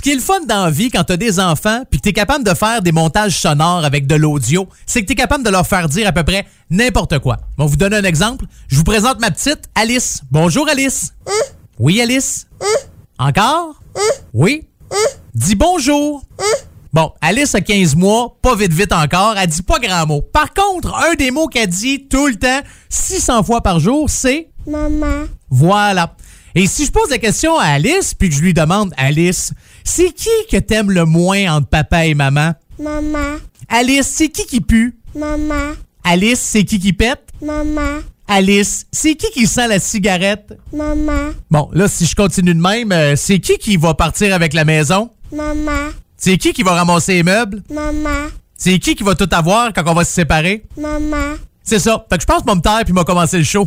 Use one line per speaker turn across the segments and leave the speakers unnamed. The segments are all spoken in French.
Ce qui est le fun dans la vie quand t'as des enfants puis que t'es capable de faire des montages sonores avec de l'audio, c'est que t'es capable de leur faire dire à peu près n'importe quoi. On vous donne un exemple. Je vous présente ma petite Alice. Bonjour Alice. Oui Alice. Encore? Oui. Dis bonjour. Bon, Alice a 15 mois, pas vite vite encore, elle dit pas grand mot. Par contre, un des mots qu'elle dit tout le temps, 600 fois par jour, c'est
Maman.
voilà. Et si je pose la question à Alice, puis que je lui demande, Alice, c'est qui que t'aimes le moins entre papa et maman?
Maman.
Alice, c'est qui qui pue?
Maman.
Alice, c'est qui qui pète?
Maman.
Alice, c'est qui qui sent la cigarette?
Maman.
Bon, là, si je continue de même, euh, c'est qui qui va partir avec la maison?
Maman.
C'est qui qui va ramasser les meubles?
Maman.
C'est qui qui va tout avoir quand on va se séparer?
Maman.
C'est ça. Fait que je pense que me taire puis m'a commencé le show.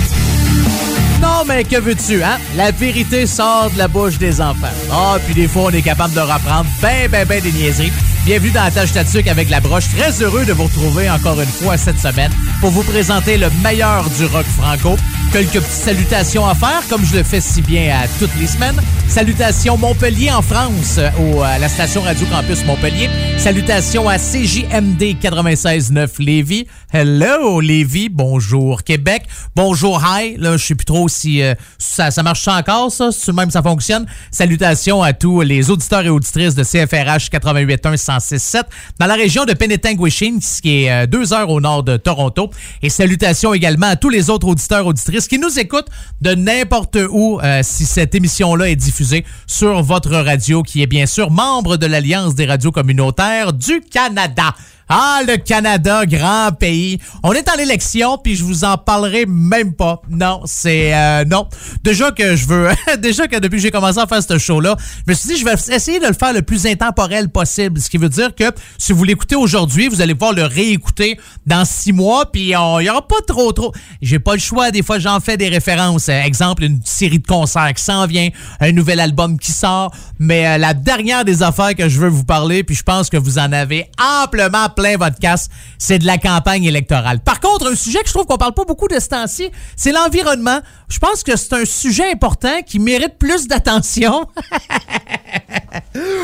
Mais que veux-tu, hein? La vérité sort de la bouche des enfants. Ah, puis des fois, on est capable de reprendre ben, ben, ben des niaiseries. Bienvenue dans la tâche Tatuc avec la broche. Très heureux de vous retrouver encore une fois cette semaine pour vous présenter le meilleur du rock franco. Quelques petites salutations à faire, comme je le fais si bien à toutes les semaines. Salutations Montpellier en France, euh, au, à la station Radio Campus Montpellier. Salutations à CJMD 96.9 Lévis. Hello Lévis, bonjour Québec. Bonjour Hi, là je sais plus trop si euh, ça, ça marche encore ça, si même ça fonctionne? Salutations à tous les auditeurs et auditrices de CFRH 88.1 106.7 dans la région de Penetanguishene, qui est euh, deux heures au nord de Toronto. Et salutations également à tous les autres auditeurs auditrices qui nous écoutent de n'importe où euh, si cette émission-là est diffusée sur votre radio, qui est bien sûr membre de l'Alliance des radios communautaires du Canada. Ah, le Canada, grand pays. On est en élection, puis je vous en parlerai même pas. Non, c'est... euh, non. Déjà que je veux... déjà que depuis que j'ai commencé à faire ce show-là, je me suis dit, je vais essayer de le faire le plus intemporel possible. Ce qui veut dire que si vous l'écoutez aujourd'hui, vous allez pouvoir le réécouter dans six mois, puis il y aura pas trop, trop... J'ai pas le choix. Des fois, j'en fais des références. Euh, exemple, une série de concerts qui s'en vient, un nouvel album qui sort. Mais euh, la dernière des affaires que je veux vous parler, puis je pense que vous en avez amplement c'est de la campagne électorale. Par contre, un sujet que je trouve qu'on parle pas beaucoup de ce temps-ci, c'est l'environnement. Je pense que c'est un sujet important qui mérite plus d'attention.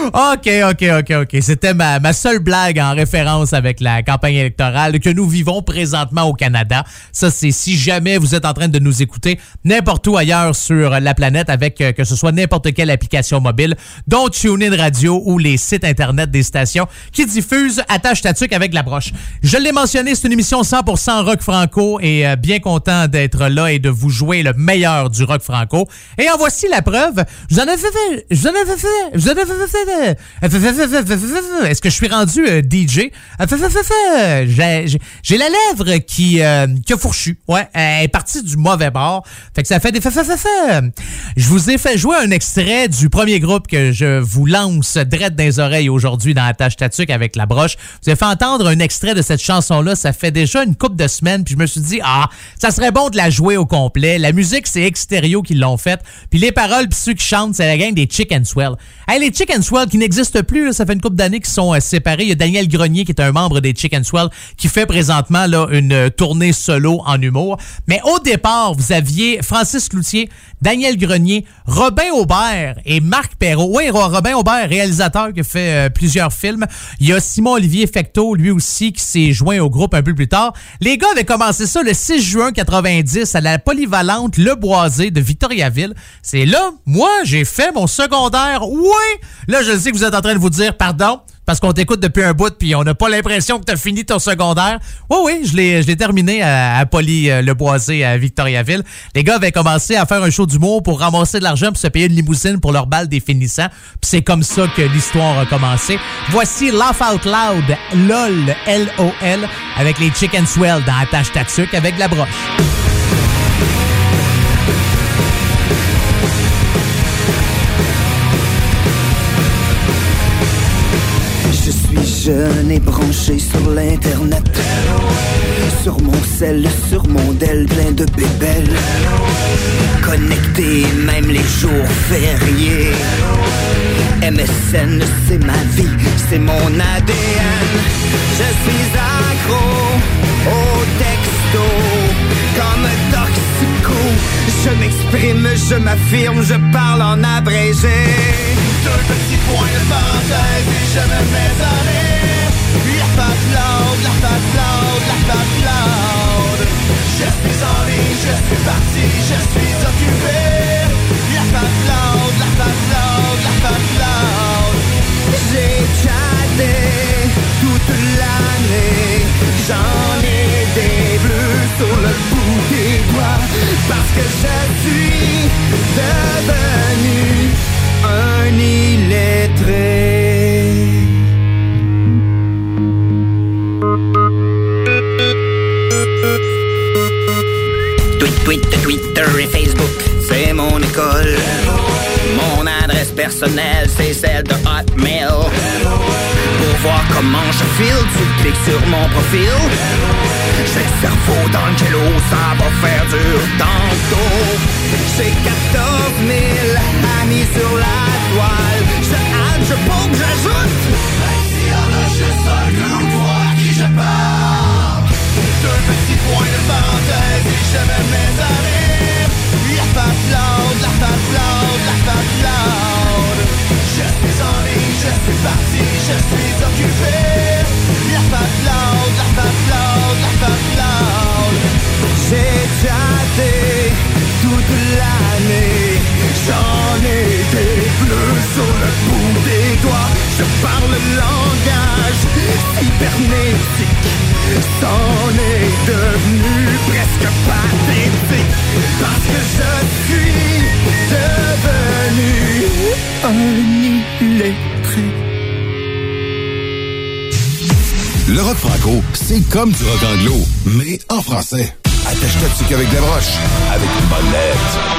OK, OK, OK, OK. C'était ma, seule blague en référence avec la campagne électorale que nous vivons présentement au Canada. Ça, c'est si jamais vous êtes en train de nous écouter n'importe où ailleurs sur la planète avec euh, que ce soit n'importe quelle application mobile, dont TuneIn Radio ou les sites Internet des stations qui diffusent Attache Tatuc avec la broche. Je l'ai mentionné, c'est une émission 100% rock franco et euh, bien content d'être là et de vous jouer le meilleur du rock franco. Et en voici la preuve. J'en avais fait, j'en avais fait, j'en avais fait. Est-ce que je suis rendu euh, DJ? Euh, euh, j'ai la lèvre qui, qui a fourchu. Ouais, elle est partie du mauvais bord. Fait que ça fait des Je vous ai fait jouer un extrait du premier groupe que je vous lance drette dans les oreilles aujourd'hui dans la tâche statique avec la broche. Vous ai fait entendre un extrait de cette chanson-là. Ça fait déjà une couple de semaines. Puis je me suis dit, ah, ça serait bon de la jouer au complet. La musique c'est Extérieur qui l'ont faite. Puis les paroles, puis ceux qui chantent, c'est la gang des Chicken Swell. Hey, les Chicken Swell qui n'existent plus, ça fait une couple d'années qu'ils sont euh, séparés. Il y a Daniel Grenier qui est un membre des Chicken Swell qui fait présentement là, une euh, tournée solo en humour. Mais au départ, vous aviez Francis Cloutier, Daniel Grenier, Robin Aubert et Marc Perrault. Oui, Ro- Robin Aubert, réalisateur qui a fait euh, plusieurs films. Il y a Simon-Olivier Fecteau, lui aussi, qui s'est joint au groupe un peu plus tard. Les gars avaient commencé ça le 6 juin 90 à la polyvalente Le Boisé de Victoriaville. C'est là, moi, j'ai fait mon secondaire. Oui! Là, je sais que vous êtes en train de vous dire, pardon, parce qu'on t'écoute depuis un bout puis on n'a pas l'impression que tu as fini ton secondaire. Oui, oui, je l'ai, terminé à, Poly euh, Le Boisé à Victoriaville. Les gars avaient commencé à faire un show d'humour pour ramasser de l'argent pour se payer une limousine pour leur balle des finissants. Puis c'est comme ça que l'histoire a commencé. Voici Laugh Out Loud, LOL, L-O-L, avec les Chicken Swell dans Attache Tatuc avec la broche.
Je n'ai branché sur l'internet. Sur mon sel, sur mon del, plein de bébelles. Connecté même les jours fériés. MSN, c'est ma vie, c'est mon ADN. Je suis accro au texto, comme toxico. Je m'exprime, je m'affirme, je parle en abrégé. Deux petits points de parenthèse et je me mets à rire. La face loud, la face loud, la face loud. Je suis en ligne, je suis parti, je suis occupé. La face loud, la face loud, la face loud. J'ai chatté toute l'année. J'en ai des bleus sur le bout des doigts. Parce que je suis devenu un illettré. Tweet, tweet, Twitter et Facebook, c'est mon école. Mon adresse personnelle, c'est celle de Hotmail. Pour voir comment je file, tu cliques sur mon profil. J'ai le cerveau dans le ça va faire dur tantôt. J'ai 14 000 pompe, j'ajoute. S'il y en a juste un comme toi à qui je parle. Deux petits points de parenthèse et je me mets à rire. La face loud, la face loud, la face loud. Je suis en ligne, je suis parti, je suis occupé. La face loud, la face loud, la face loud. J'ai chatté toute l'année. J'en ai sur le bout des doigts. Je parle le langage cybernétique. C'en est devenu presque pathétique. Parce que je suis devenu un illettré.
Le rock franco, c'est comme du rock anglo, mais en français. Attache-toi dessus qu'avec des broches, avec une bonne lettre.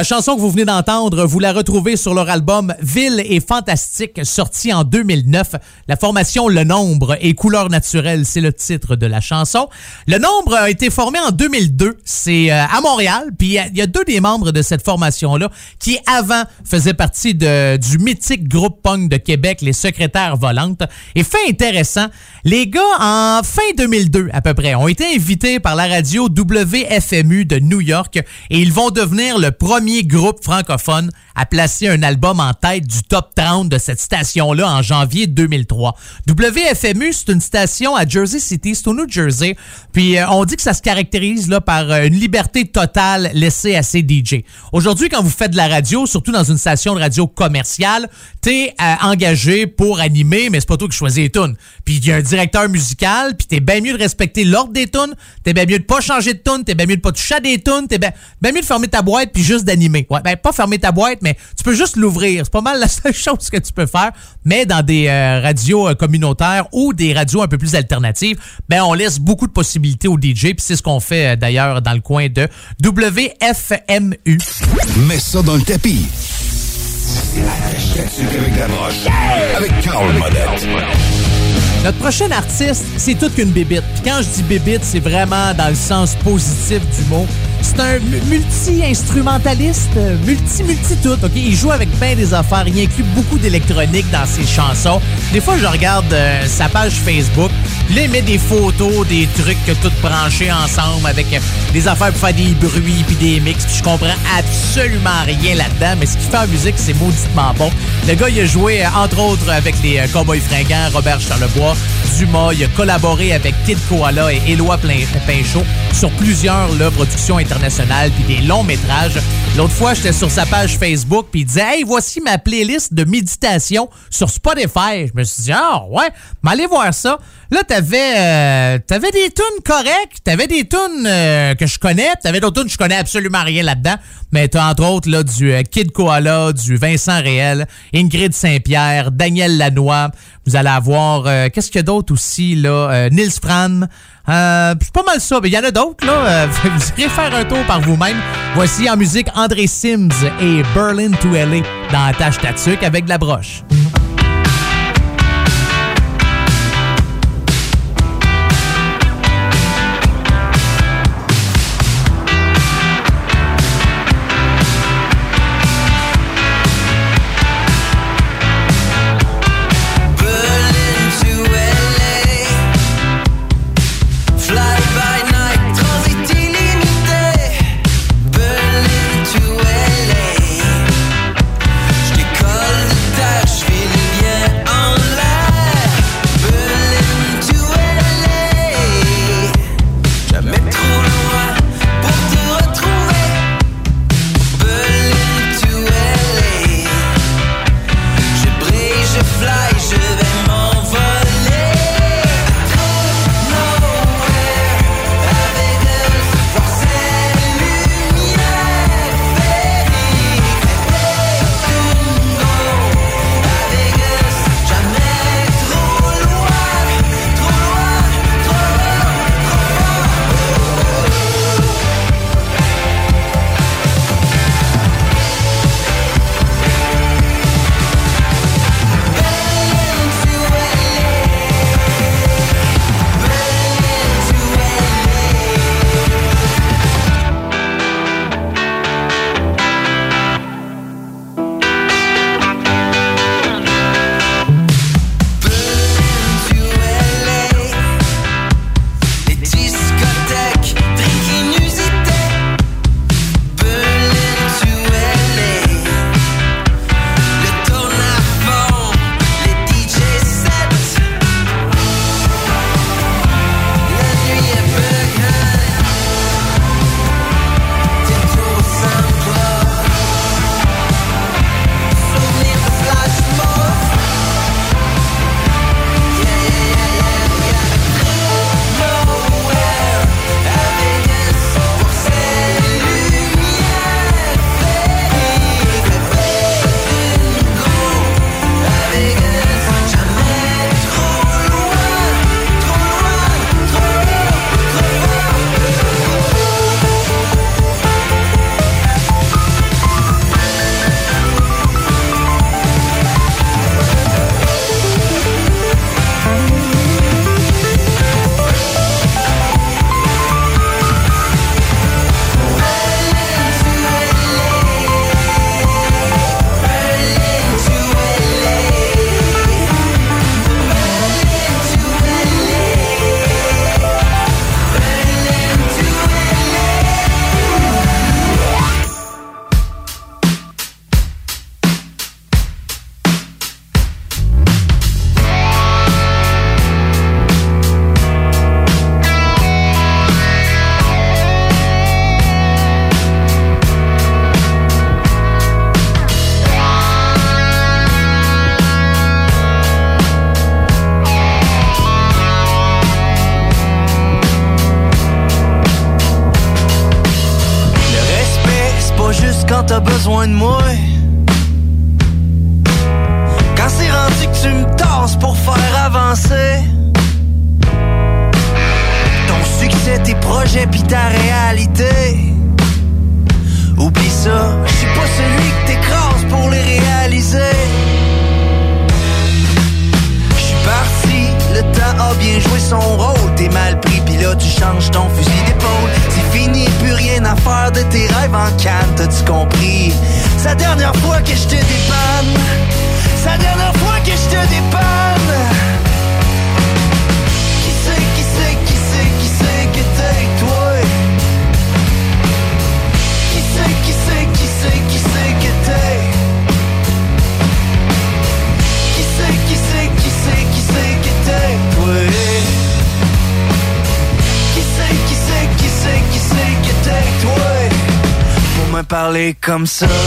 La
chanson que vous venez d'entendre, vous la retrouvez sur leur album Ville et Fantastique, sorti en 2009. La formation Le Nombre et Couleur Naturelle, c'est le titre de la chanson. Le Nombre a été formé en 2002. C'est euh, à Montréal. Puis il y, a deux des membres de cette formation-là qui, avant, faisaient partie de, du mythique groupe punk de Québec, les Secrétaires Volantes. Et fait intéressant, les gars, en fin 2002 à peu près, ont été invités par la radio WFMU de New York et ils vont devenir le premier groupe francophone à placer un album en tête du top 30 de cette station-là en janvier 2003. WFMU, c'est une station à Jersey City, c'est au New Jersey. Puis euh, on dit que ça se caractérise là, par euh, une liberté totale laissée à ses DJ. Aujourd'hui, quand vous faites de la radio, surtout dans une station de radio commerciale, t'es euh, engagé pour animer, mais c'est pas toi qui choisis les tunes. Puis il y a un directeur musical, puis t'es bien mieux de respecter l'ordre des tunes, t'es bien mieux de pas changer de tunes, t'es bien mieux de pas toucher à des tunes, t'es bien mieux de fermer ta boîte puis juste d'animer. Ouais, ben pas fermer ta boîte, mais tu peux juste l'ouvrir. C'est pas mal la seule chose que tu peux faire. Mais dans des euh, radios euh, communautaires ou des radios un peu plus alternatives, ben on laisse beaucoup de possibilités aux DJ. Puis c'est ce qu'on fait euh, d'ailleurs dans le coin de WFMU.
Mets ça dans le tapis. avec la broche. Avec Carl.
Notre prochain artiste, c'est toute qu'une bébite. Puis quand je dis bébite, c'est vraiment dans le sens positif du mot. C'est un multi-instrumentaliste, multi-multi-tout, OK? Il joue avec plein des affaires. Il inclut beaucoup d'électronique dans ses chansons. Des fois, je regarde euh, sa page Facebook. Là, il met des photos, des trucs que tout branchés ensemble avec euh, des affaires pour faire des bruits puis des mix. Je comprends absolument rien là-dedans, mais ce qu'il fait en musique, c'est mauditement bon. Le gars, il a joué, euh, entre autres, avec les Cowboys fringants, Robert Charlebois, Dumas. Il a collaboré avec Kid Koala et Éloi Pinchot sur plusieurs là, productions puis des longs métrages. L'autre fois, j'étais sur sa page Facebook puis il disait Hey, voici ma playlist de méditation sur Spotify. Je me suis dit Ah ouais, mais allez voir ça. Là, t'avais euh, t'avais des tunes correctes, t'avais des tunes euh, que je connais, t'avais d'autres tunes je connais absolument rien là-dedans, mais t'as entre autres là du euh, Kid Koala, du Vincent Réel, Ingrid Saint-Pierre, Daniel Lanois. Vous allez avoir qu'est-ce qu'il y a d'autre aussi là, Nils Fran. c'est pas mal ça, mais il y en a d'autres là. vous irez faire un tour par vous-même. Voici en musique André Sims et Berlin to LA dans la tâche Tatuc avec de la broche.
Parler comme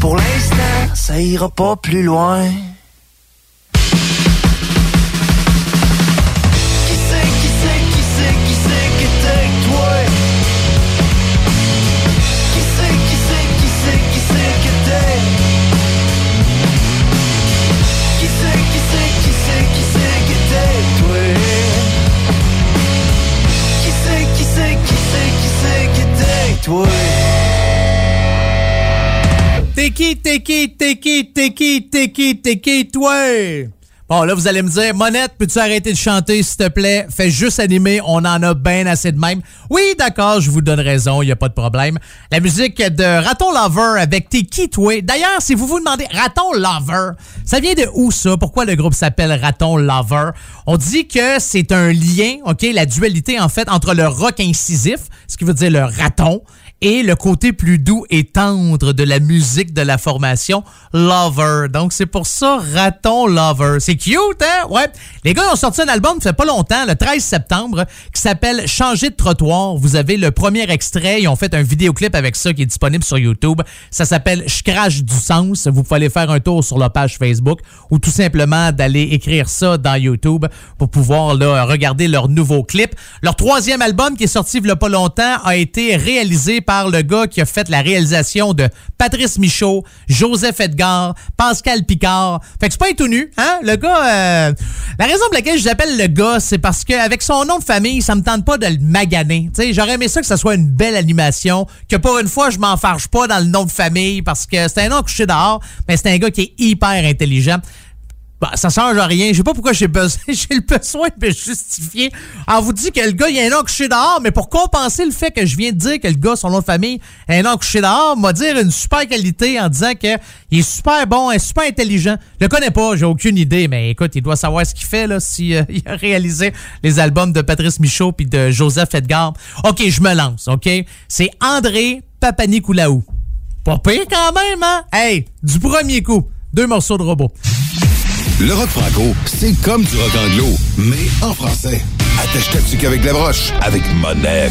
Pour l'instant, ça ira pas plus loin.
Bon, là, vous allez me dire, Monette, peux-tu arrêter de chanter, s'il te plaît? Fais juste animer, on en a bien assez de même. Oui, d'accord, je vous donne raison, il a pas de problème. La musique de Raton Lover avec qui, toi? D'ailleurs, si vous vous demandez, Raton Lover, ça vient de où ça? Pourquoi le groupe s'appelle Raton Lover? On dit que c'est un lien, OK, la dualité, en fait, entre le rock incisif, ce qui veut dire le raton, et le côté plus doux et tendre de la musique de la formation Lover. Donc, c'est pour ça Raton Lover. C'est cute, hein? Ouais. Les gars ont sorti un album, ça fait pas longtemps, le 13 septembre, qui s'appelle Changer de trottoir. Vous avez le premier extrait. Ils ont fait un vidéoclip avec ça qui est disponible sur YouTube. Ça s'appelle Je du sens. Vous pouvez aller faire un tour sur leur page Facebook ou tout simplement d'aller écrire ça dans YouTube pour pouvoir là, regarder leur nouveau clip. Leur troisième album qui est sorti il y a pas longtemps a été réalisé par le gars qui a fait la réalisation de Patrice Michaud, Joseph Edgar, Pascal Picard. Fait que c'est pas tout nu, hein? Le gars, euh, la raison pour laquelle je l'appelle le gars, c'est parce qu'avec son nom de famille, ça me tente pas de le maganer. Tu sais, j'aurais aimé ça que ça soit une belle animation, que pour une fois, je m'en farge pas dans le nom de famille parce que c'est un nom couché dehors, mais c'est un gars qui est hyper intelligent. Bah, ça change rien. Je sais pas pourquoi j'ai besoin, j'ai le besoin de me justifier. On vous dit que le gars, il a un nom couché dehors, mais pour compenser le fait que je viens de dire que le gars, son nom de famille, a un nom couché dehors, m'a dire une super qualité en disant que il est super bon, est super intelligent. Je le connais pas, j'ai aucune idée, mais écoute, il doit savoir ce qu'il fait, là, si, euh, a réalisé les albums de Patrice Michaud puis de Joseph Edgar. OK, je me lance, OK? C'est André Papanikolaou. Pas pire quand même, hein? Hey, du premier coup, deux morceaux de robot.
Le rock franco, c'est comme du rock anglo, mais en français. Attache ta tuque avec la broche, avec Monette.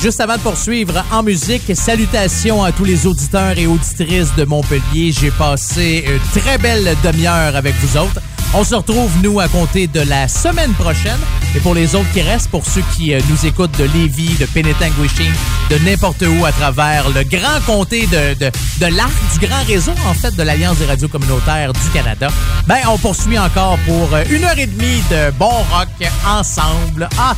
Juste avant de poursuivre en musique, salutations à tous les auditeurs et auditrices de Montpellier. J'ai passé une très belle demi-heure avec vous autres. On se retrouve, nous, à compter de la semaine prochaine. Et pour les autres qui restent, pour ceux qui euh, nous écoutent de Lévis, de Penetanguishing, de n'importe où à travers le grand comté de, de, l'arc, du grand réseau, en fait, de l'Alliance des radios communautaires du Canada, ben, on poursuit encore pour euh, une heure et demie de bon rock ensemble. Ah,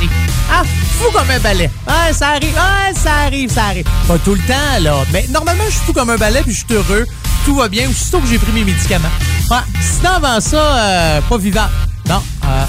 dis. Ah, fou comme un balai. Ah, ça arrive, ah, ça arrive, ça arrive. Pas tout le temps, là. Mais normalement, je suis fou comme un balai, puis je suis heureux. Tout va bien, aussitôt que j'ai pris mes médicaments. Ouais, sinon, avant ça, euh, pas vivant. Non. Euh...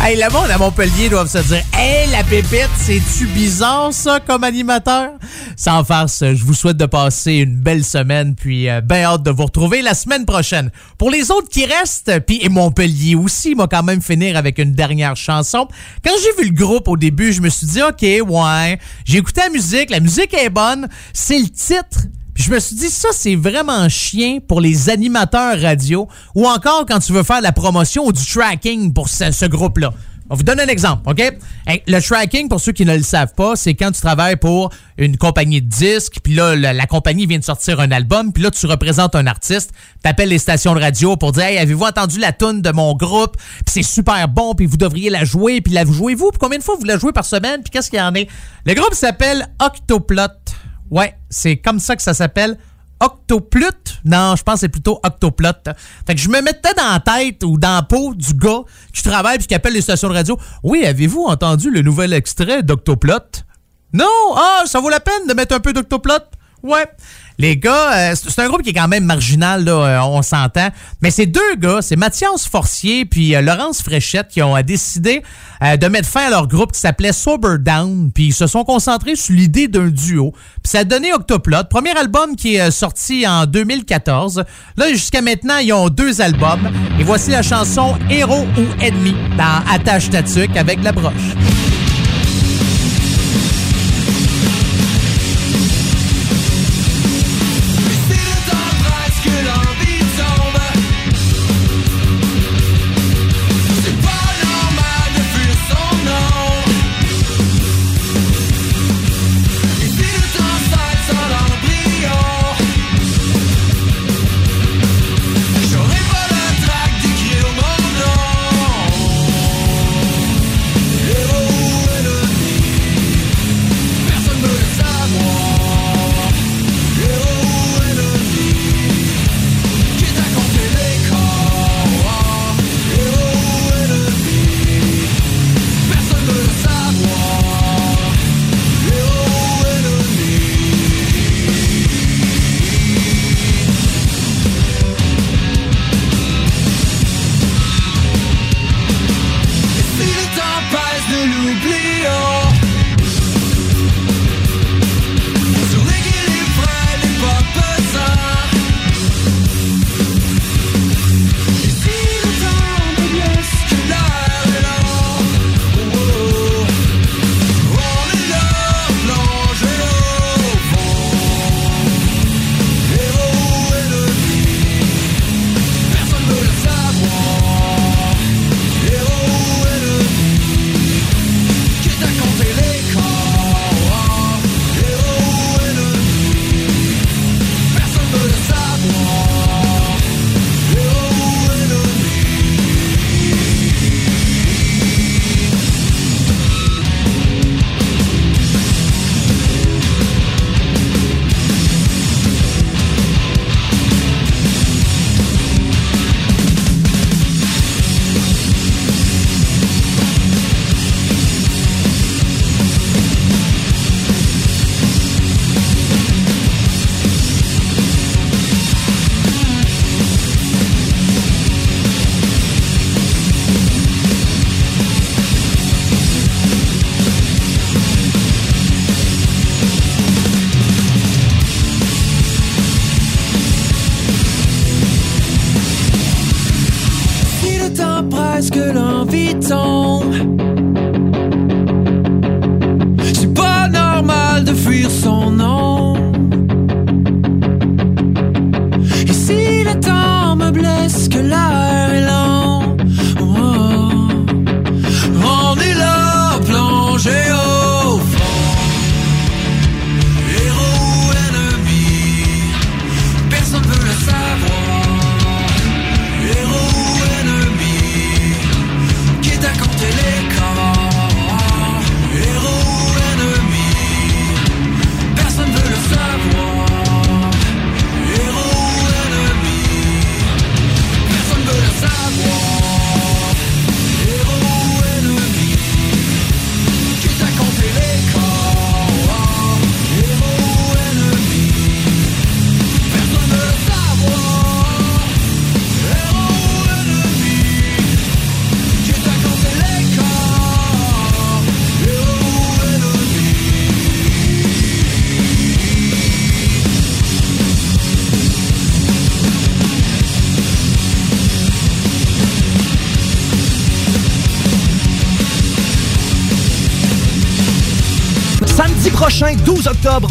hey, le monde à Montpellier doivent se dire Hey, la pépite, c'est-tu bizarre, ça, comme animateur? Sans farce, je vous souhaite de passer une belle semaine, puis euh, bien hâte de vous retrouver la semaine prochaine. Pour les autres qui restent, puis et Montpellier aussi, m'a quand même finir avec une dernière chanson. Quand j'ai vu le groupe au début, je me suis dit OK, ouais, j'ai écouté la musique, la musique est bonne, c'est le titre puis je me suis dit, ça, c'est vraiment chien pour les animateurs radio ou encore quand tu veux faire la promotion ou du tracking pour ce, groupe-là. On vous donne un exemple, OK? le tracking, pour ceux qui ne le savent pas, c'est quand tu travailles pour une compagnie de disques, puis là, la, compagnie vient de sortir un album, puis là, tu représentes un artiste, t'appelles les stations de radio pour dire « Hey, avez-vous entendu la tune de mon groupe? Puis c'est super bon, puis vous devriez la jouer, puis la jouez-vous? Puis combien de fois vous la jouez par semaine? Puis qu'est-ce qu'il y en est? Le groupe s'appelle Octoplot. Ouais, c'est comme ça que ça s'appelle. Octoplot? Non, je pense que c'est plutôt Octoplot. Fait que je me mettais dans la tête ou dans la peau du gars qui travaille puis qui appelle les stations de radio. Oui, avez-vous entendu le nouvel extrait d'Octoplot? Non! Ah, ça vaut la peine de mettre un peu d'Octoplot? Ouais. Les gars, euh, c'est un groupe qui est quand même marginal, là, euh, on s'entend. Mais ces deux gars, c'est Mathias Forcier puis euh, Laurence Fréchette qui ont décidé de mettre fin à leur groupe qui s'appelait Sober Down. Puis ils se sont concentrés sur l'idée d'un duo. Puis ça a donné Octoplot, premier album qui est sorti en 2014. Là, jusqu'à maintenant, ils ont deux albums. Et voici la chanson Héros ou Ennemi dans Attache Tatuc avec la broche.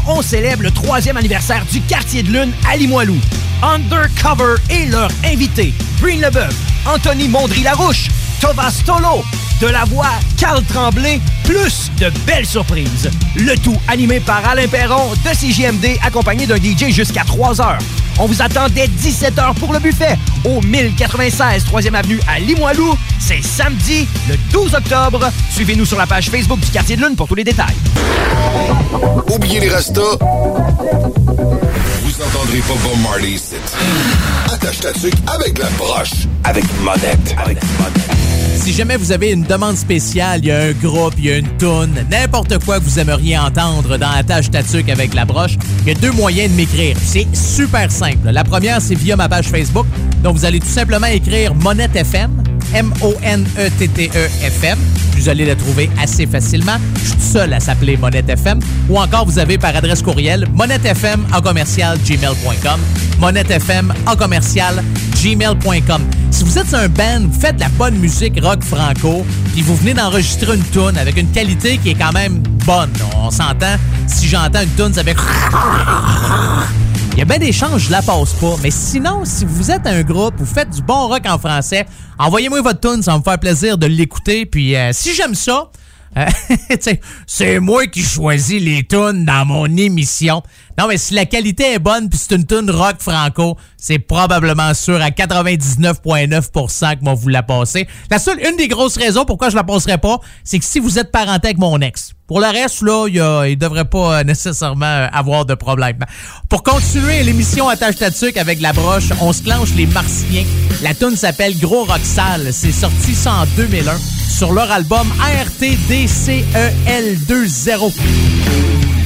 On célèbre le troisième anniversaire du quartier de lune à Limoilou. Undercover et leur invité, Green Leboeuf, Anthony Mondry-Larouche, Tovas Tolo, de la voix Carl Tremblay, plus de belles surprises. Le tout animé par Alain Perron de CJMD, accompagné d'un DJ jusqu'à 3 heures. On vous attend dès 17h pour le buffet au 1096 3e Avenue à Limoilou. C'est samedi, le 12 octobre. Suivez-nous sur la page Facebook du Quartier de Lune pour tous les détails.
Oubliez les restos. Vous entendrez pas Bob Marley ici. Attache ta tuque avec la broche. Avec monette. Avec monette.
Si jamais vous avez une demande spéciale, il y a un groupe, il y a une toune, n'importe quoi que vous aimeriez entendre dans la tâche tatuc avec la broche, il y a deux moyens de m'écrire. C'est super simple. La première, c'est via ma page Facebook. Donc, vous allez tout simplement écrire Monette FM, M-O-N-E-T-T-E-F-M. Vous allez la trouver assez facilement. Je suis tout seul à s'appeler Monette FM. Ou encore, vous avez par adresse courriel monettefm en commercial gmail.com. Monettefm en commercial gmail.com. Si vous êtes un band, vous faites de la bonne musique rock franco, puis vous venez d'enregistrer une tune avec une qualité qui est quand même bonne. On s'entend, si j'entends une tune, ça fait... Il y a bien des chances, je la passe pas. Mais sinon, si vous êtes un groupe, vous faites du bon rock en français, envoyez-moi votre tune, ça va me faire plaisir de l'écouter. Puis euh, si j'aime ça, c'est moi qui choisis les tunes dans mon émission. Non, mais si la qualité est bonne puis c'est une tune rock franco, c'est probablement sûr à 99,9% que moi vous la passez. La seule, une des grosses raisons pourquoi je la passerai pas, c'est que si vous êtes parenté avec mon ex. Pour le reste, là, il, devrait pas euh, nécessairement euh, avoir de problème. Pour continuer l'émission Attache Tatuc avec la broche, on se clenche les Martiens. La tune s'appelle Gros Rock. C'est sorti ça en 2001 sur leur album RTDCEL20.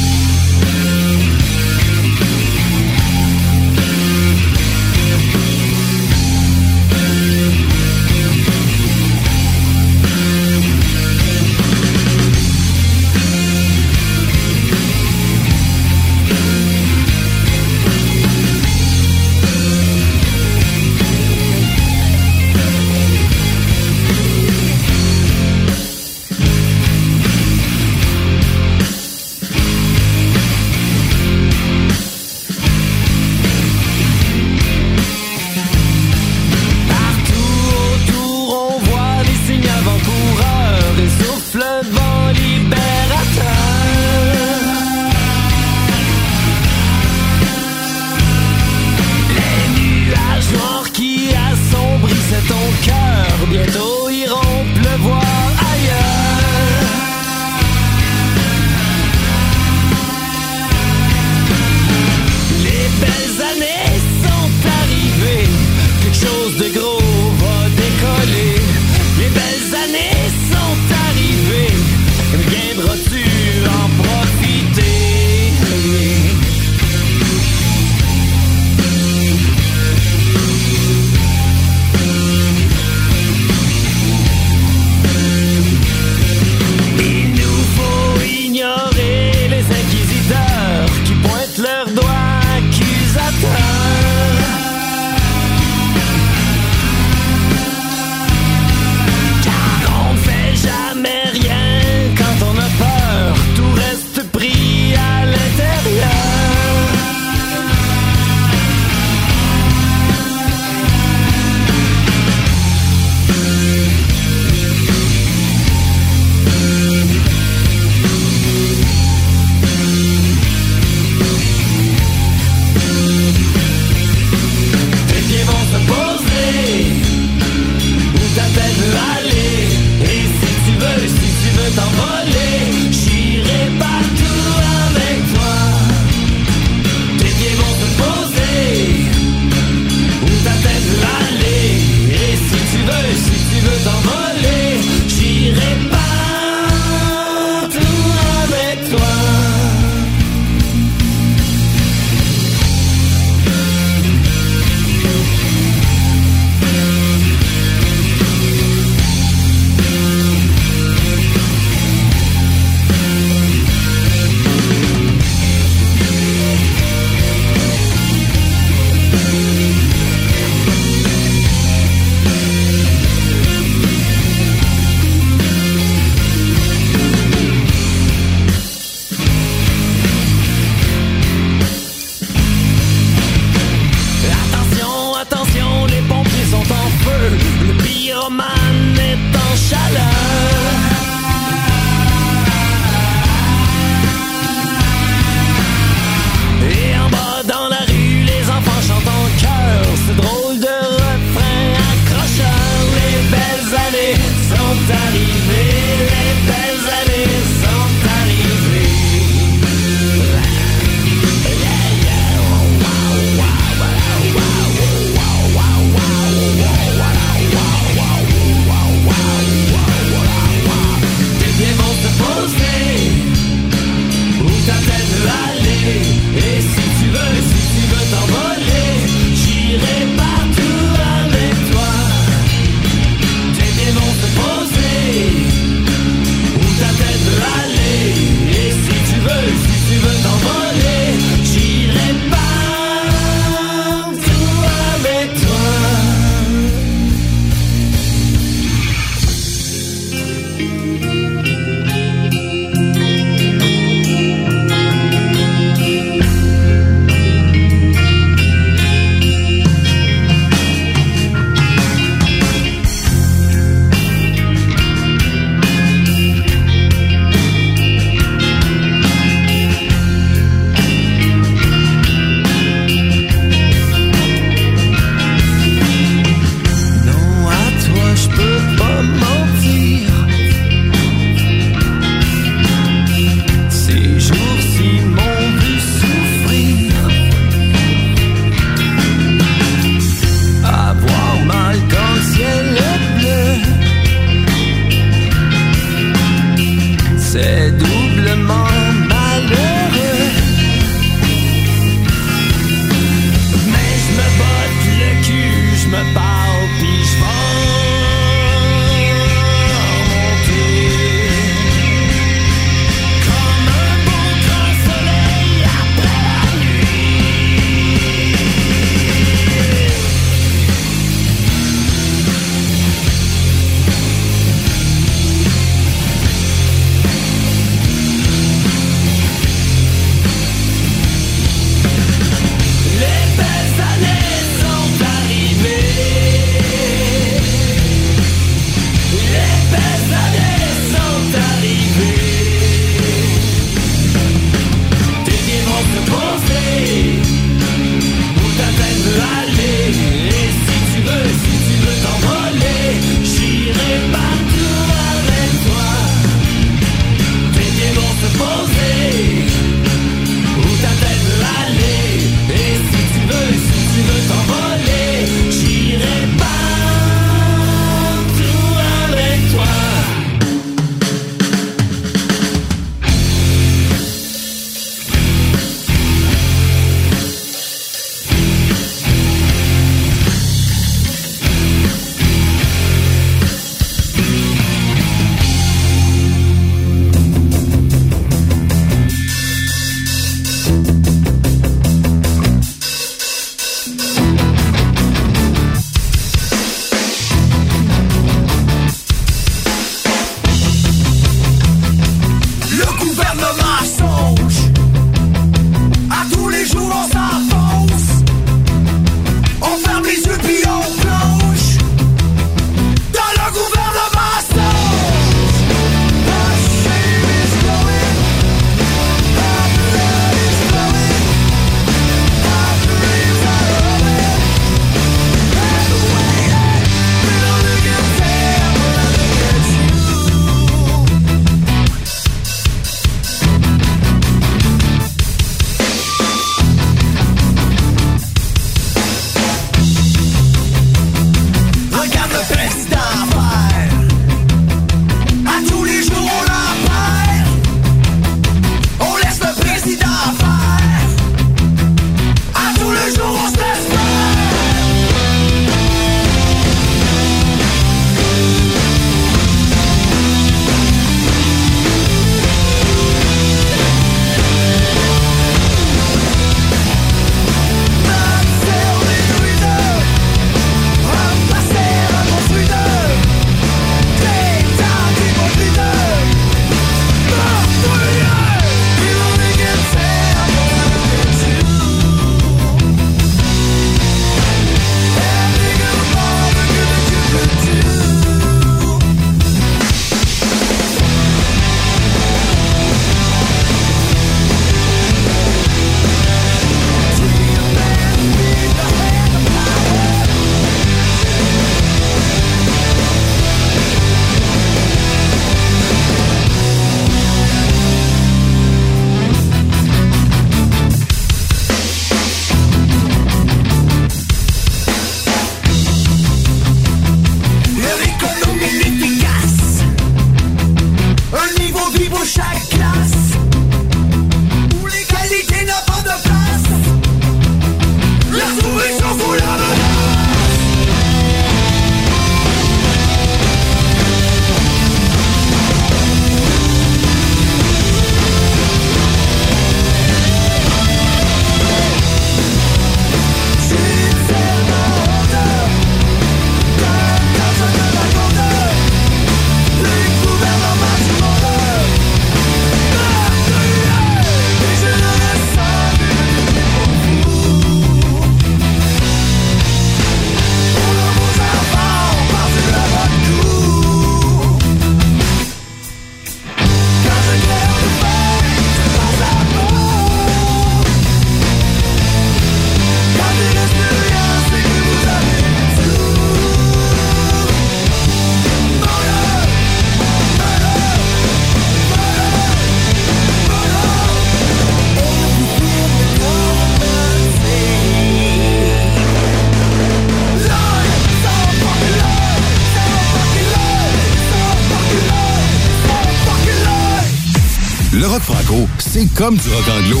Comme du rock anglo,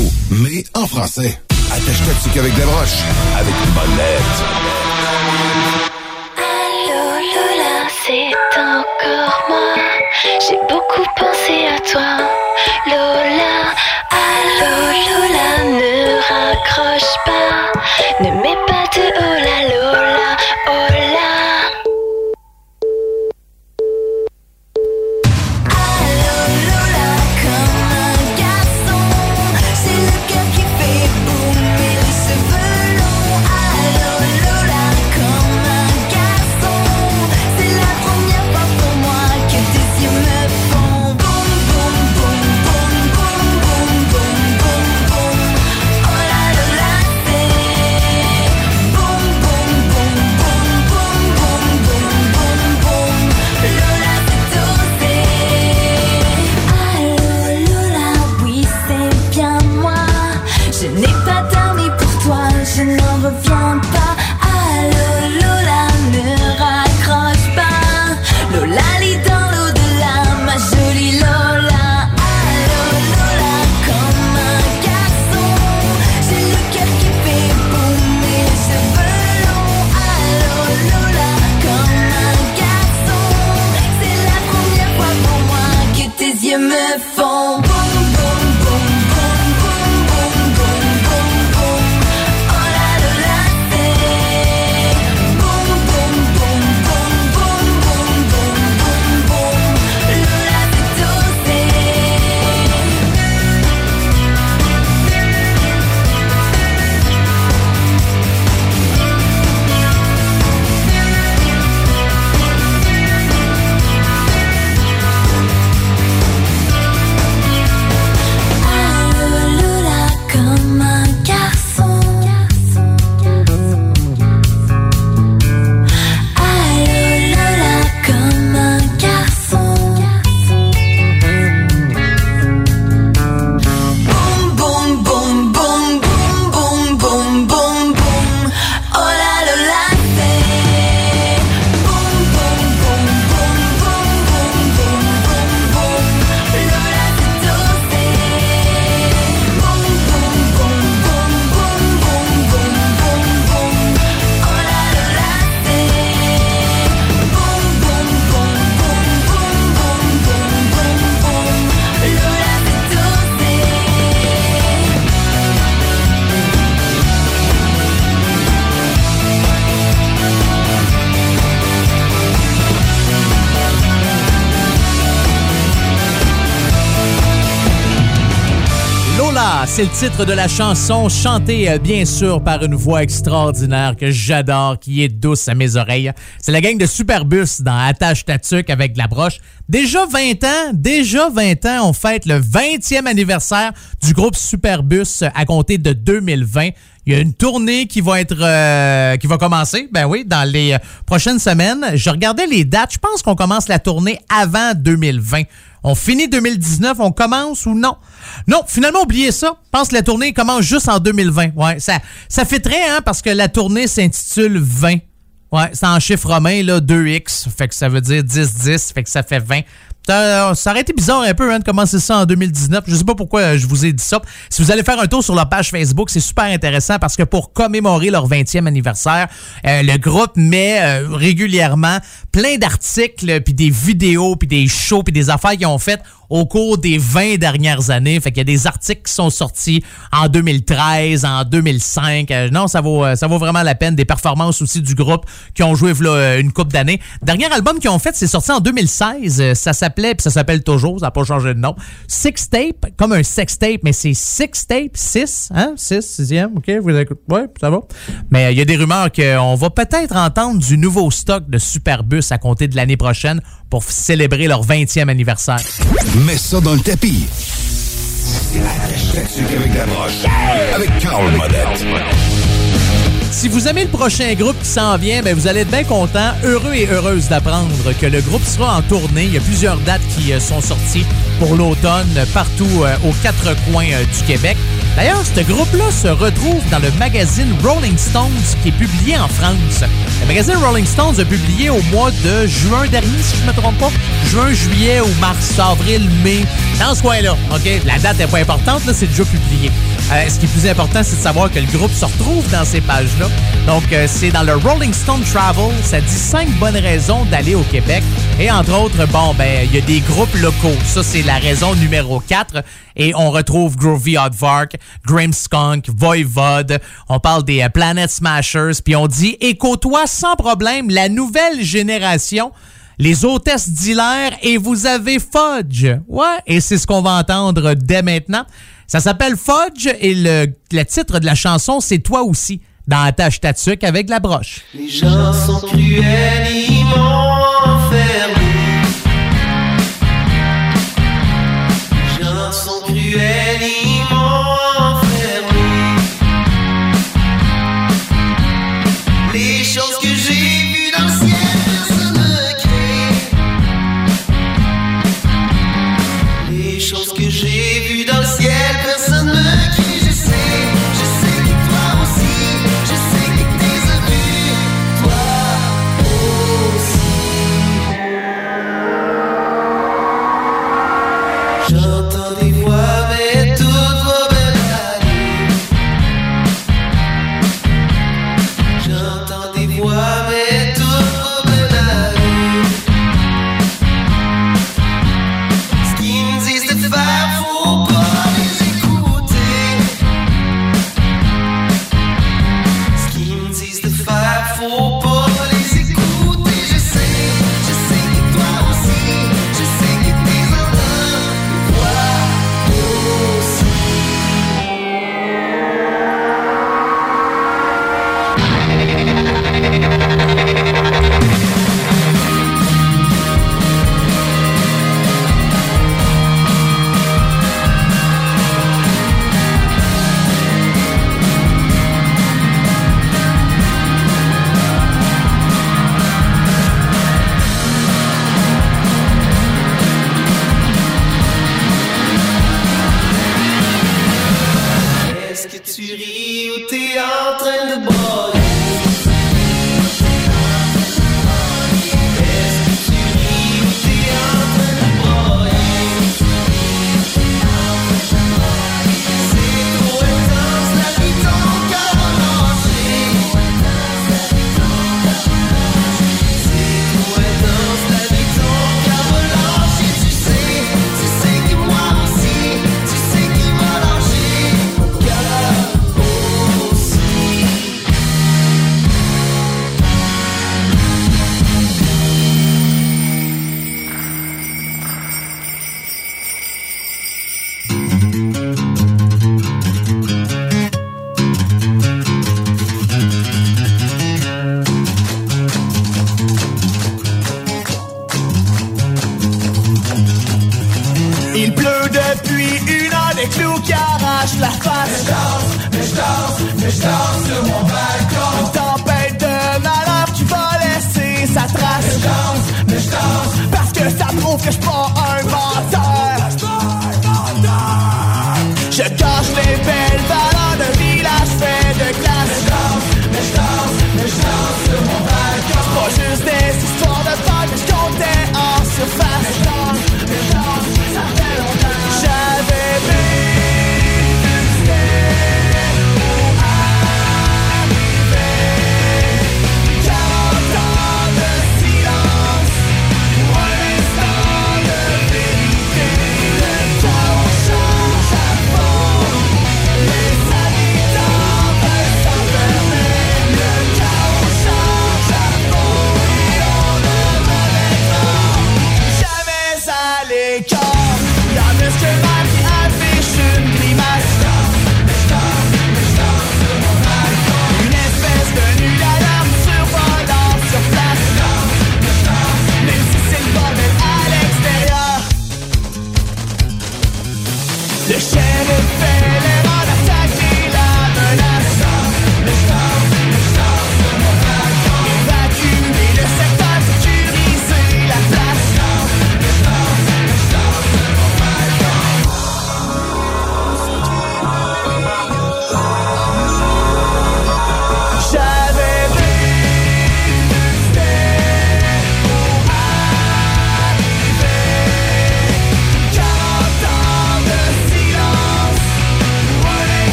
c'est le
titre de la chanson, chantée euh, bien sûr par une voix extraordinaire que j'adore, qui est douce à mes oreilles. C'est la gang de Superbus dans Attache Tatuc avec la broche. Déjà 20 ans, déjà 20 ans, on fête le 20e anniversaire du groupe Superbus à compter de 2020. Il y a une tournée qui va être euh, qui va commencer, ben oui, dans les euh, prochaines semaines. Je regardais les dates, je pense qu'on commence la tournée avant 2020. On finit 2019, on commence ou non? Non, finalement, oubliez ça. Je pense que la tournée commence juste en 2020. Ouais, ça, ça fait très, hein, parce que la tournée s'intitule 20. Ouais, c'est en chiffre romain, là, 2x, fait que ça veut dire 10-10, fait que ça fait 20. Ça, ça aurait été bizarre un peu hein, de commencer ça en 2019. Je sais pas pourquoi euh, je vous ai dit ça. Si vous allez faire un tour sur leur page Facebook, c'est super intéressant parce que pour commémorer leur 20e anniversaire, euh, le groupe met euh, régulièrement plein d'articles, puis des vidéos, puis des shows, puis des affaires qu'ils ont faites au cours des 20 dernières années. Fait qu'il y a des articles qui sont sortis en 2013, en 2005. Euh, non, ça vaut, euh, ça vaut vraiment la peine. Des performances aussi du groupe qui ont joué euh, une coupe d'années. Dernier album qu'ils ont fait, c'est sorti en 2016. Euh, Ça s'appelait, puis ça s'appelle toujours, ça n'a pas changé de nom. Six Tape, comme un sex tape, mais c'est Six Tape, 6, hein? 6, 6e, OK? Vous écoutez? Ouais, ça va. Mais euh, il y a des rumeurs qu'on va peut-être entendre du nouveau stock de Superbus à compter de l'année prochaine pour célébrer leur 20e anniversaire.
Mets ça dans le tapis. Avec Carl Modette.
Si vous aimez le prochain groupe qui s'en vient, ben vous allez être bien content, heureux et heureuse d'apprendre que le groupe sera en tournée. Il y a plusieurs dates qui euh, sont sorties pour l'automne partout euh, aux quatre coins euh, du Québec. D'ailleurs, ce groupe-là se retrouve dans le magazine Rolling Stones qui est publié en France. Le magazine Rolling Stones a publié au mois de juin dernier, si je ne me trompe pas. Juin, juillet ou mars, avril, mai. Dans ce coin-là, OK? La date n'est pas importante, là, c'est déjà publié. Euh, ce qui est plus important, c'est de savoir que le groupe se retrouve dans ces pages-là. Donc, euh, c'est dans le Rolling Stone Travel. Ça dit cinq bonnes raisons d'aller au Québec. Et entre autres, bon, ben, il y a des groupes locaux. Ça, c'est la raison numéro 4. Et on retrouve Groovy Aardvark, Grimskunk, Voivod. On parle des euh, Planet Smashers. Puis on dit, et côtoie sans problème la nouvelle génération les hôtesses d'Hilaire et vous avez Fudge. Ouais, et c'est ce qu'on va entendre dès maintenant. Ça s'appelle Fudge et le, titre de la chanson, c'est Toi aussi, dans la tâche tatuc avec la broche.
Les gens sont cruels, ils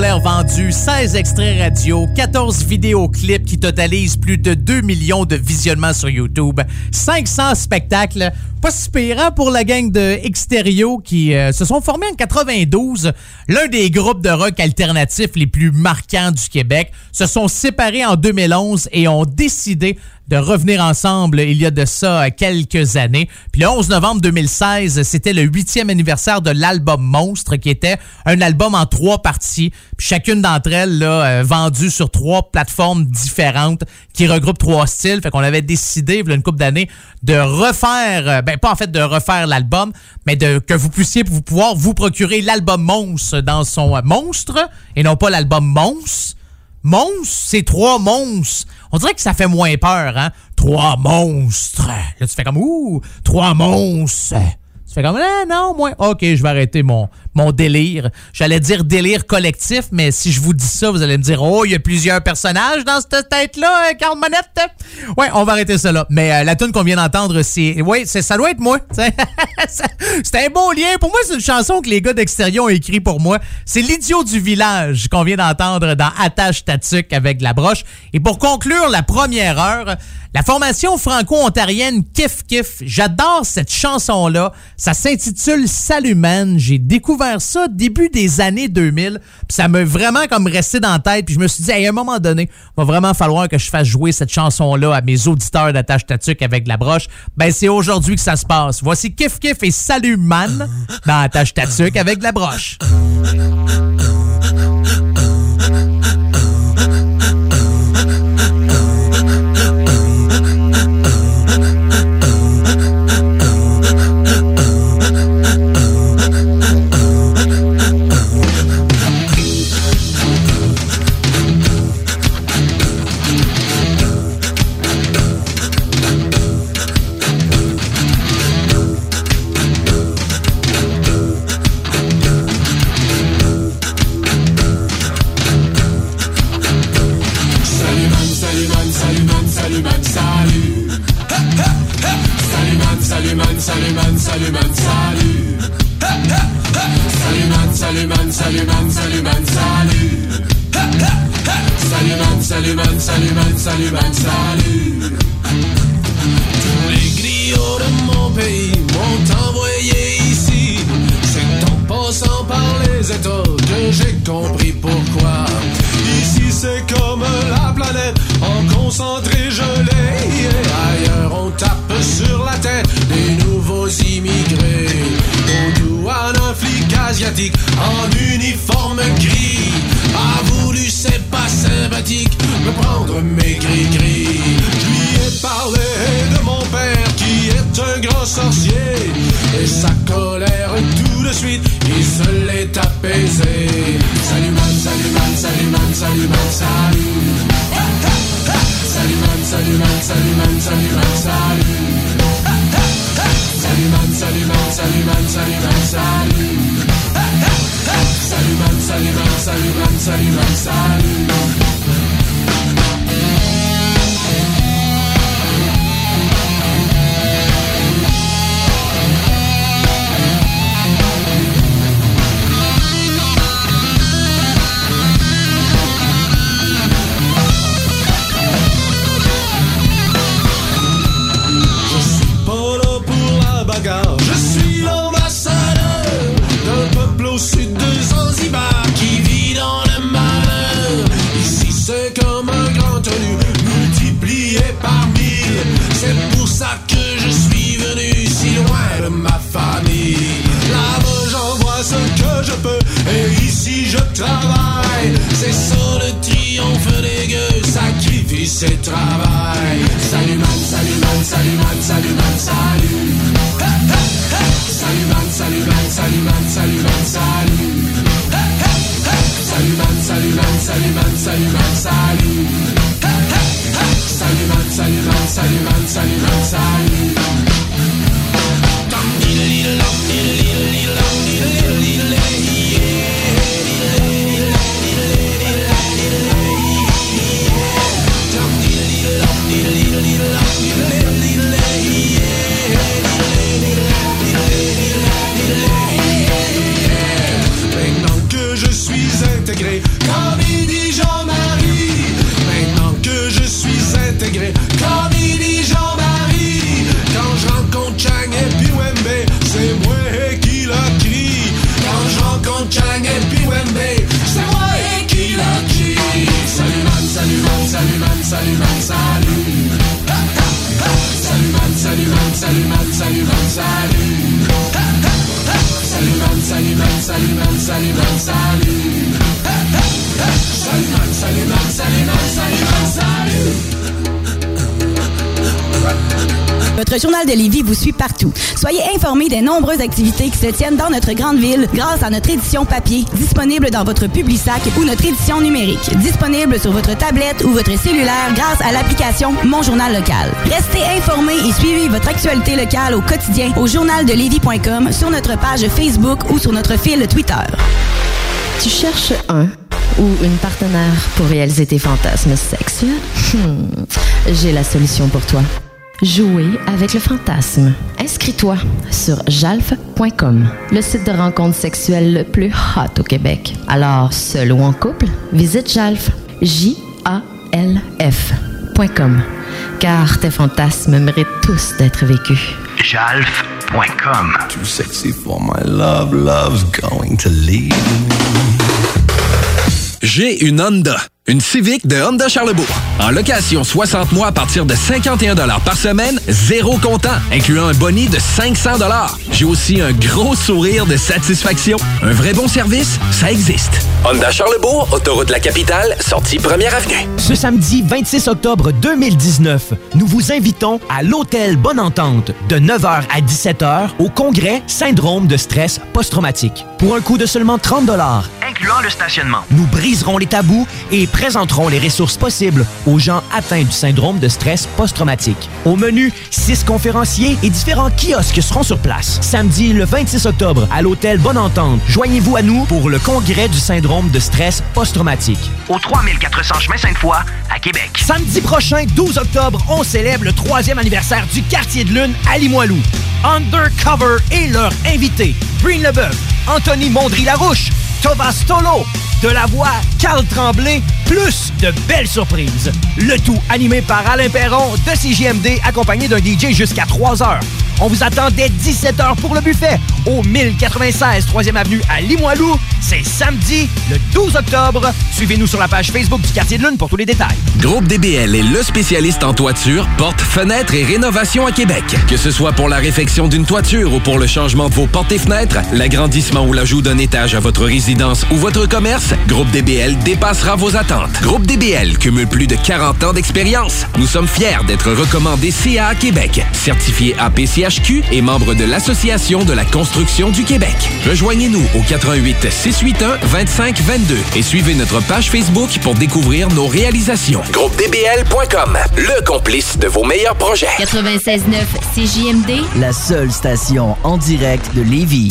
vendus, 16 extraits radio, 14 vidéoclips qui totalisent plus de 2 millions de visionnements sur YouTube, 500 spectacles. Pas si hein, pour la gang de Extérieur qui euh, se sont formés en 92. L'un des groupes de rock alternatifs les plus marquants du Québec se sont séparés en 2011 et ont décidé de revenir ensemble il y a de ça quelques années. Puis le 11 novembre 2016, c'était le huitième anniversaire de l'album Monstre, qui était un album en trois parties. Puis chacune d'entre elles, là, euh, vendue sur trois plateformes différentes qui regroupent trois styles. Fait qu'on avait décidé, il y a une couple d'années, de refaire, euh, ben pas en fait de refaire l'album, mais de que vous puissiez vous pouvoir vous procurer l'album Monstre dans son euh, monstre et non pas l'album Monstre. Monstre, c'est trois monstres. On dirait que ça fait moins peur, hein? Trois monstres. Là, tu fais comme, ouh, trois monstres. Tu fais comme, ah, non, moi, ok, je vais arrêter mon, mon délire. J'allais dire délire collectif, mais si je vous dis ça, vous allez me dire, oh, il y a plusieurs personnages dans cette tête-là, Carl euh, Monette. Ouais, on va arrêter ça là. Mais euh, la tune qu'on vient d'entendre, c'est, ouais, c'est, ça doit être moi. c'est un beau lien. Pour moi, c'est une chanson que les gars d'extérieur ont écrit pour moi. C'est l'idiot du village qu'on vient d'entendre dans Attache Tatuc avec la broche. Et pour conclure la première heure, la formation franco-ontarienne Kif Kif, j'adore cette chanson-là. Ça s'intitule Salut Man. J'ai découvert ça début des années 2000. Puis ça m'a vraiment comme resté dans la tête. Puis je me suis dit, à un moment donné, il va vraiment falloir que je fasse jouer cette chanson-là à mes auditeurs d'attache tatuc avec la broche. Ben c'est aujourd'hui que ça se passe. Voici Kif Kif et Salut Man dans Attache tatuc avec la broche.
sunrise. I partout. Soyez informés des nombreuses activités qui se tiennent dans notre grande ville grâce à notre édition papier, disponible dans votre Publisac ou notre édition numérique, disponible sur votre tablette ou votre cellulaire grâce à l'application Mon Journal Local. Restez informés et suivez votre actualité locale au quotidien au journaldelevis.com, sur notre page Facebook ou sur notre fil Twitter.
Tu cherches un ou une partenaire pour réaliser tes fantasmes sexuels? Hmm, J'ai la solution pour toi. Jouer avec le fantasme. Inscris-toi sur jalf.com, le site de rencontre sexuelle le plus hot au Québec. Alors, seul ou en couple, visite jalf. J-A-L-F.com. Car tes fantasmes méritent tous d'être vécus.
Jalf.com. Too sexy for my love, love's going to leave
J'ai une Honda. Une Civic de Honda Charlebourg. En location 60 mois à partir de 51 par semaine, zéro comptant, incluant un boni de 500 J'ai aussi un gros sourire de satisfaction. Un vrai bon service, ça existe. Honda Charlebourg, autoroute de la capitale, sortie première avenue.
Ce samedi 26 octobre 2019, nous vous invitons à l'Hôtel Bonne Entente de 9h à 17h au congrès Syndrome de stress post-traumatique. Pour un coût de seulement 30
incluant le stationnement.
nous briserons les tabous et présenterons les ressources possibles aux gens atteints du syndrome de stress post-traumatique. Au menu, six conférenciers et différents kiosques seront sur place. Samedi le 26 octobre à l'hôtel Bonne Entente, joignez-vous à nous pour le congrès du syndrome de stress post-traumatique.
Au 3400 chemin Sainte-Foy, à Québec.
Samedi prochain, 12 octobre, on célèbre le troisième anniversaire du quartier de lune à Limoilou. Undercover et leur invité, Breen Leboeuf, Anthony Mondry-Larouche, Thomas Tolo, de la voix Carl Tremblay, plus de belles surprises. Le tout animé par Alain Perron de CJMD, accompagné d'un DJ jusqu'à 3 heures. On vous attend dès 17h pour le buffet au 1096 3e Avenue à Limoilou. C'est samedi, le 12 octobre. Suivez-nous sur la page Facebook du Quartier de Lune pour tous les détails.
Groupe DBL est le spécialiste en toiture, portes, fenêtres et rénovation à Québec. Que ce soit pour la réfection d'une toiture ou pour le changement de vos portes et fenêtres, l'agrandissement ou l'ajout d'un étage à votre résidence ou votre commerce, Groupe DBL dépassera vos attentes. Groupe DBL cumule plus de 40 ans d'expérience. Nous sommes fiers d'être recommandés CA Québec, certifié APCHQ et membre de l'Association de la construction du Québec. Rejoignez-nous au 88 681 25 22 et suivez notre page Facebook pour découvrir nos réalisations. GroupeDBL.com, le complice de vos meilleurs projets.
96.9 CJMD.
La seule station en direct de Lévis.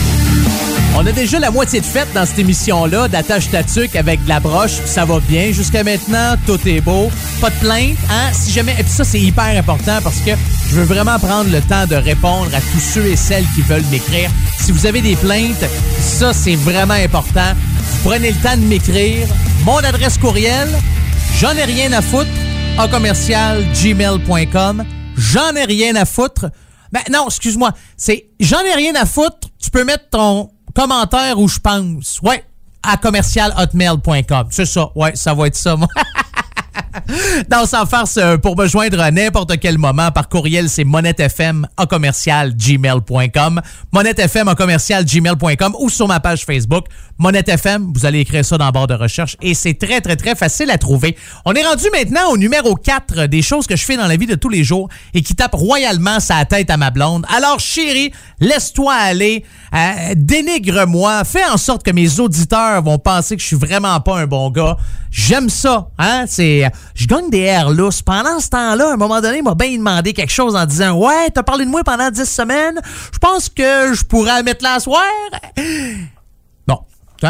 On a déjà la moitié de fête dans cette émission-là d'attache ta tuque avec de la broche. Ça va bien jusqu'à maintenant, tout est beau. Pas de plainte, hein? Si jamais. Et puis ça, c'est hyper important parce que je veux vraiment prendre le temps de répondre à tous ceux et celles qui veulent m'écrire. Si vous avez des plaintes, ça, c'est vraiment important. Prenez le temps de m'écrire. Mon adresse courriel, j'en ai rien à foutre, en commercial gmail.com. J'en ai rien à foutre. Ben non, excuse-moi. C'est j'en ai rien à foutre. Tu peux mettre ton commentaire où je pense. Ouais, à commercialhotmail.com. C'est ça. Ouais, ça va être ça, moi. Dans sans farce, euh, pour me joindre à n'importe quel moment par courriel, c'est monettefm à commercial gmail.com. Monettefm commercial gmail.com ou sur ma page Facebook. Monettefm, vous allez écrire ça dans la barre de recherche et c'est très, très, très facile à trouver. On est rendu maintenant au numéro 4 des choses que je fais dans la vie de tous les jours et qui tape royalement sa tête à ma blonde. Alors, chérie, laisse-toi aller, euh, dénigre-moi, fais en sorte que mes auditeurs vont penser que je suis vraiment pas un bon gars. J'aime ça, hein? C'est euh, je gagne des airs lousses. Pendant ce temps-là, à un moment donné, il m'a bien demandé quelque chose en disant Ouais, t'as parlé de moi pendant 10 semaines. Je pense que je pourrais mettre la soirée. Bon,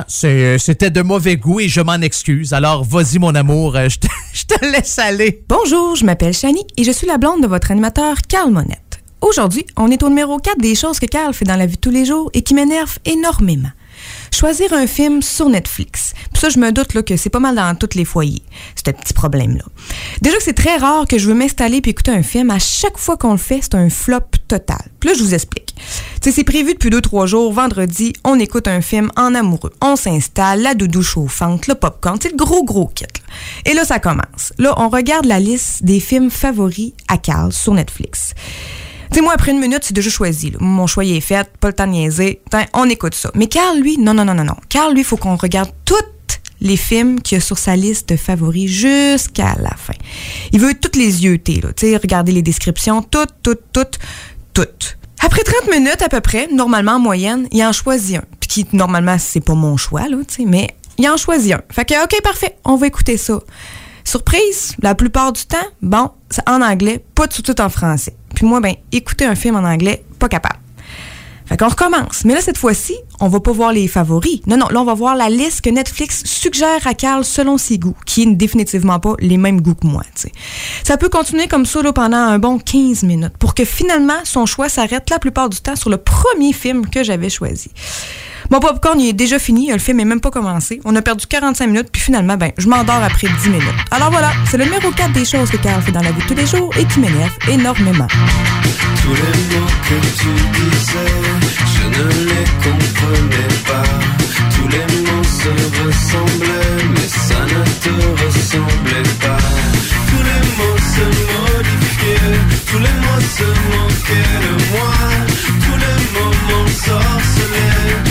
c'est- c'était de mauvais goût et je m'en excuse. Alors, vas-y, mon amour, euh, je te, laisse aller.
Bonjour, je m'appelle Shani et je suis la blonde de votre animateur Carl Monette. Aujourd'hui, on est au numéro 4 des choses que Carl fait dans la vie de tous les jours et qui m'énervent énormément. Choisir un film sur Netflix. Puis ça, je me doute là, que c'est pas mal dans tous les foyers, ce petit problème-là. Déjà que c'est très rare que je veux m'installer puis écouter un film. À chaque fois qu'on le fait, c'est un flop total. Puis là, je vous explique. Tu c'est prévu depuis deux, trois jours. Vendredi, on écoute un film en amoureux. On s'installe, la doudou chauffante, le popcorn, c'est le gros, gros kit. là. Et là, ça commence. Là, on regarde la liste des films favoris à Carl sur Netflix. Sais, moi, après une minute, c'est déjà choisi. là. Mon choix est fait, pas le temps de niaiser. Tain, on écoute ça. Mais Carl, lui, non, non, non, non, non. Carl, lui, il faut qu'on regarde toutes les films qu'il a sur sa liste de favoris jusqu'à la fin. Il veut toutes les yeux, là. Tu sais, regarder les descriptions, toutes, toutes, toutes, toutes. Après 30 minutes à peu près, normalement en moyenne, il en choisit un. Puis qui, normalement, c'est pas mon choix, là, tu sais, mais il en choisit un. Fait que, OK, parfait, on va écouter ça. Surprise, la plupart du temps, bon, c'est en anglais, pas de sous-titres en français. Puis moi, ben, écouter un film en anglais, pas capable. Fait qu'on recommence. Mais là, cette fois-ci, on va pas voir les favoris. Non, non, là, on va voir la liste que Netflix suggère à Carl selon ses goûts, qui est définitivement pas les mêmes goûts que moi. Ça peut continuer comme ça pendant un bon 15 minutes pour que finalement, son choix s'arrête la plupart du temps sur le premier film que j'avais choisi. Mon popcorn, il est déjà fini. Le film est même pas commencé. On a perdu 45 minutes, puis finalement, ben, je m'endors après 10 minutes. Alors voilà, c'est le numéro 4 des choses que Carl fait dans la vie de tous les jours et qui m'énerve énormément.
Tous les mots que tu disais, je ne les comprenais pas. Tous les mots se ressemblaient, mais ça ne te ressemblait pas. Tous les mots se modifiaient, tous les mots se moquaient de moi. Tous les mots m'ensorcelaient,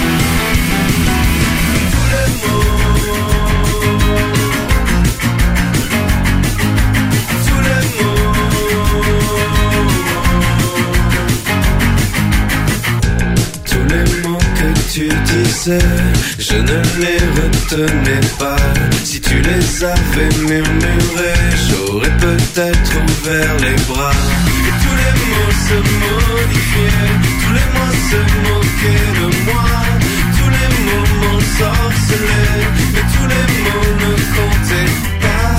tu disais, je ne les retenais pas. Si tu les avais murmurés, j'aurais peut-être ouvert les bras. Et tous les mots se modifiaient, tous les mots se moquaient de moi. Tous les mots m'ensorcelaient, mais tous les mots ne comptaient pas.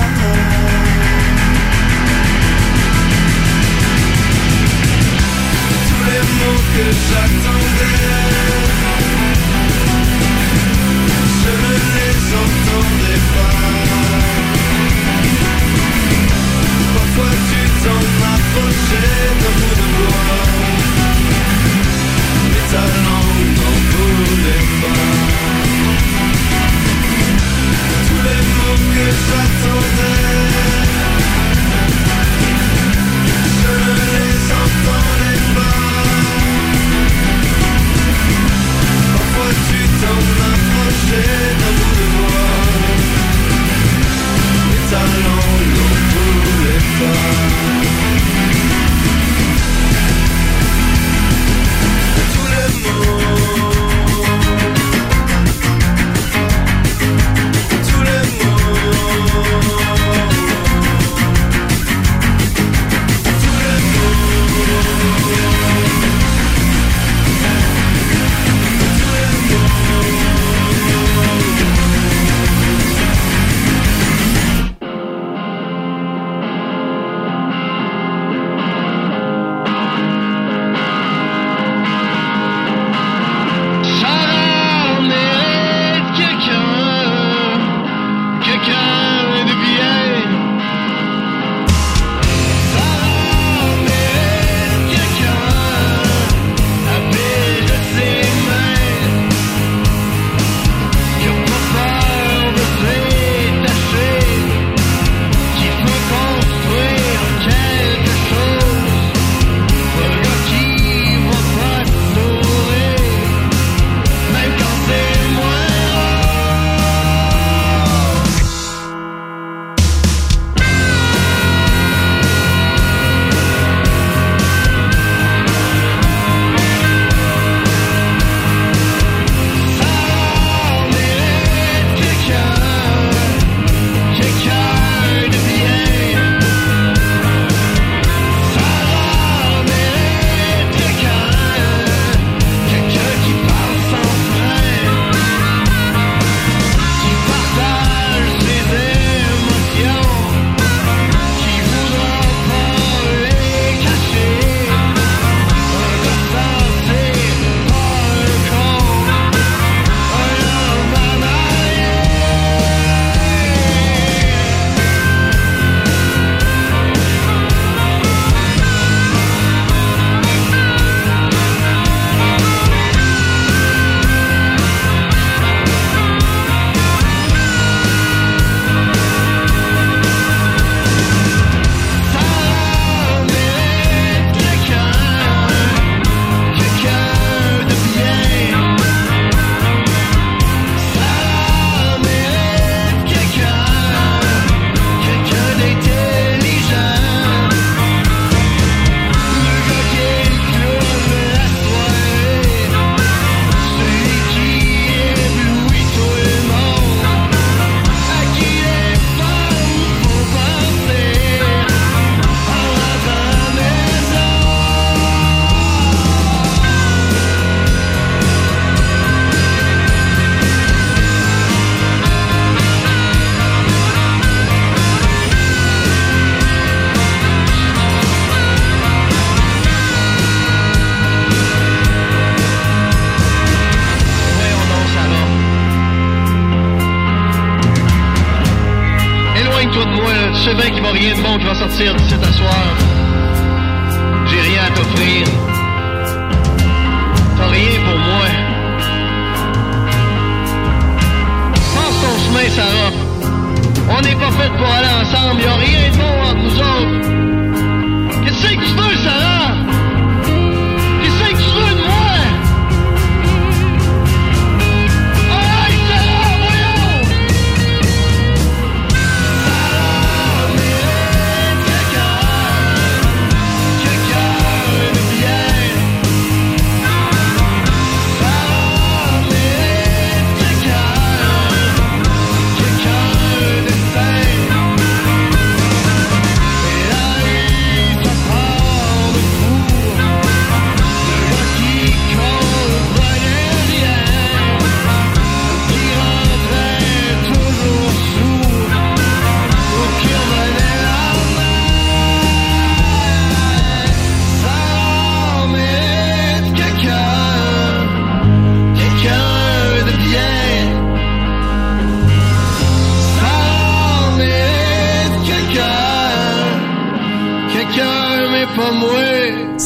Tous les mots que j'attendais.
It's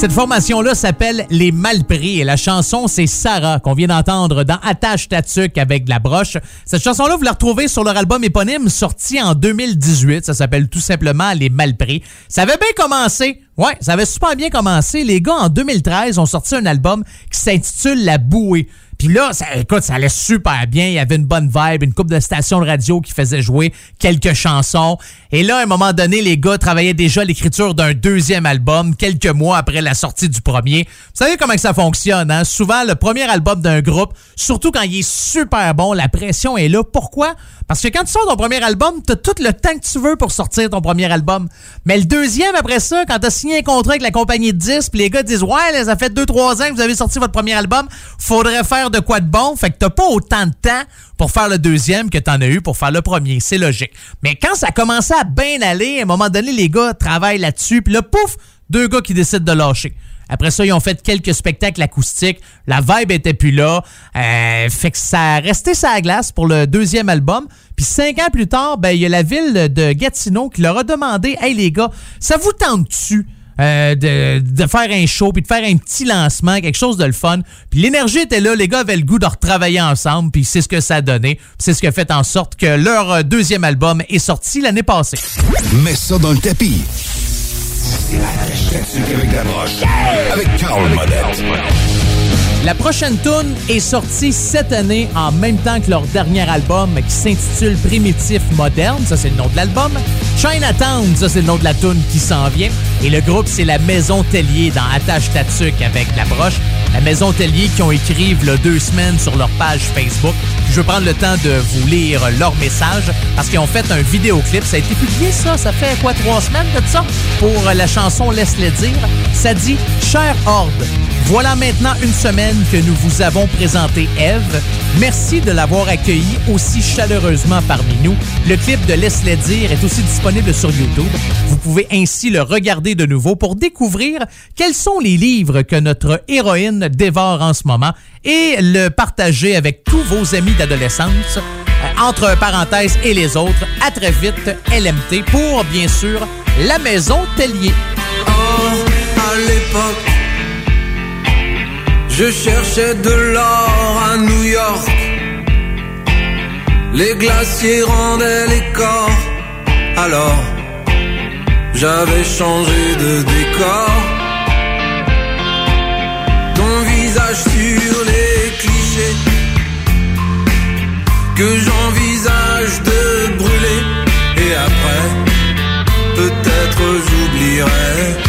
Cette formation-là s'appelle Les Malpris et la chanson, c'est Sarah, qu'on vient d'entendre dans Attache Tatuc avec de la broche. Cette chanson-là, vous la retrouvez sur leur album éponyme sorti en 2018. Ça s'appelle tout simplement Les Malpris. Ça avait bien commencé. Ouais, ça avait super bien commencé. Les gars, en 2013, ont sorti un album qui s'intitule La Bouée. Puis là, écoute, ça allait super bien. Il y avait une bonne vibe, une couple de stations de radio qui faisaient jouer quelques chansons. Et là, à un moment donné, les gars travaillaient déjà l'écriture d'un deuxième album, quelques mois après la sortie du premier. Vous savez comment que ça fonctionne, hein? Souvent, le premier album d'un groupe, surtout quand il est super bon, la pression est là. Pourquoi? Parce que quand tu sors ton premier album, t'as tout le temps que tu veux pour sortir ton premier album. Mais le deuxième, après ça, quand t'as signé un contrat avec la compagnie de disques, puis les gars disent Ouais, là, ça fait 2-3 ans que vous avez sorti votre premier album, faudrait faire de quoi de bon. Fait que t'as pas autant de temps pour faire le deuxième que t'en as eu pour faire le premier. C'est logique. Mais quand ça commençait à bien aller, à un moment donné, les gars travaillent là-dessus, puis là, pouf, deux gars qui décident de lâcher. Après ça, ils ont fait quelques spectacles acoustiques. La vibe était plus là. Euh, fait que ça a resté sa glace pour le deuxième album. Puis cinq ans plus tard, ben il y a la ville de Gatineau qui leur a demandé Hey les gars, ça vous tente-tu euh, de, faire un show puis de faire un petit lancement, quelque chose de le fun. Puis l'énergie était là, les gars avaient le goût de retravailler ensemble, puis c'est ce que ça a donné. C'est ce qui a fait en sorte que leur euh, deuxième album est sorti l'année passée.
Mets ça dans le tapis. C'est la. La
prochaine tune est sortie cette année en même temps que leur dernier album qui s'intitule Primitif Moderne, ça c'est le nom de l'album. Chinatown, ça c'est le nom de la tune qui s'en vient. Et le groupe c'est la Maison Tellier dans Attache Tatuc avec la broche. La Maison Tellier qui ont écrit là, deux semaines sur leur page Facebook. Je veux prendre le temps de vous lire leur message parce qu'ils ont fait un vidéoclip. Ça a été publié ça, ça fait quoi trois semaines de ça? Pour la chanson Laisse-le dire. Ça dit Cher Horde. Voilà maintenant une semaine que nous vous avons présenté Eve. Merci de l'avoir accueilli aussi chaleureusement parmi nous. Le clip de Laisse-les dire est aussi disponible sur YouTube. Vous pouvez ainsi le regarder de nouveau pour découvrir quels sont les livres que notre héroïne dévore en ce moment et le partager avec tous vos amis d'adolescence. Euh, Entre parenthèses et les autres, à très vite, LMT pour, bien sûr, la maison Tellier.
à l'époque, je cherchais de l'or à New York. Les glaciers rendaient les corps. Alors, j'avais changé de décor. Ton visage sur les clichés que j'envisage de brûler. Et après, peut-être j'oublierai.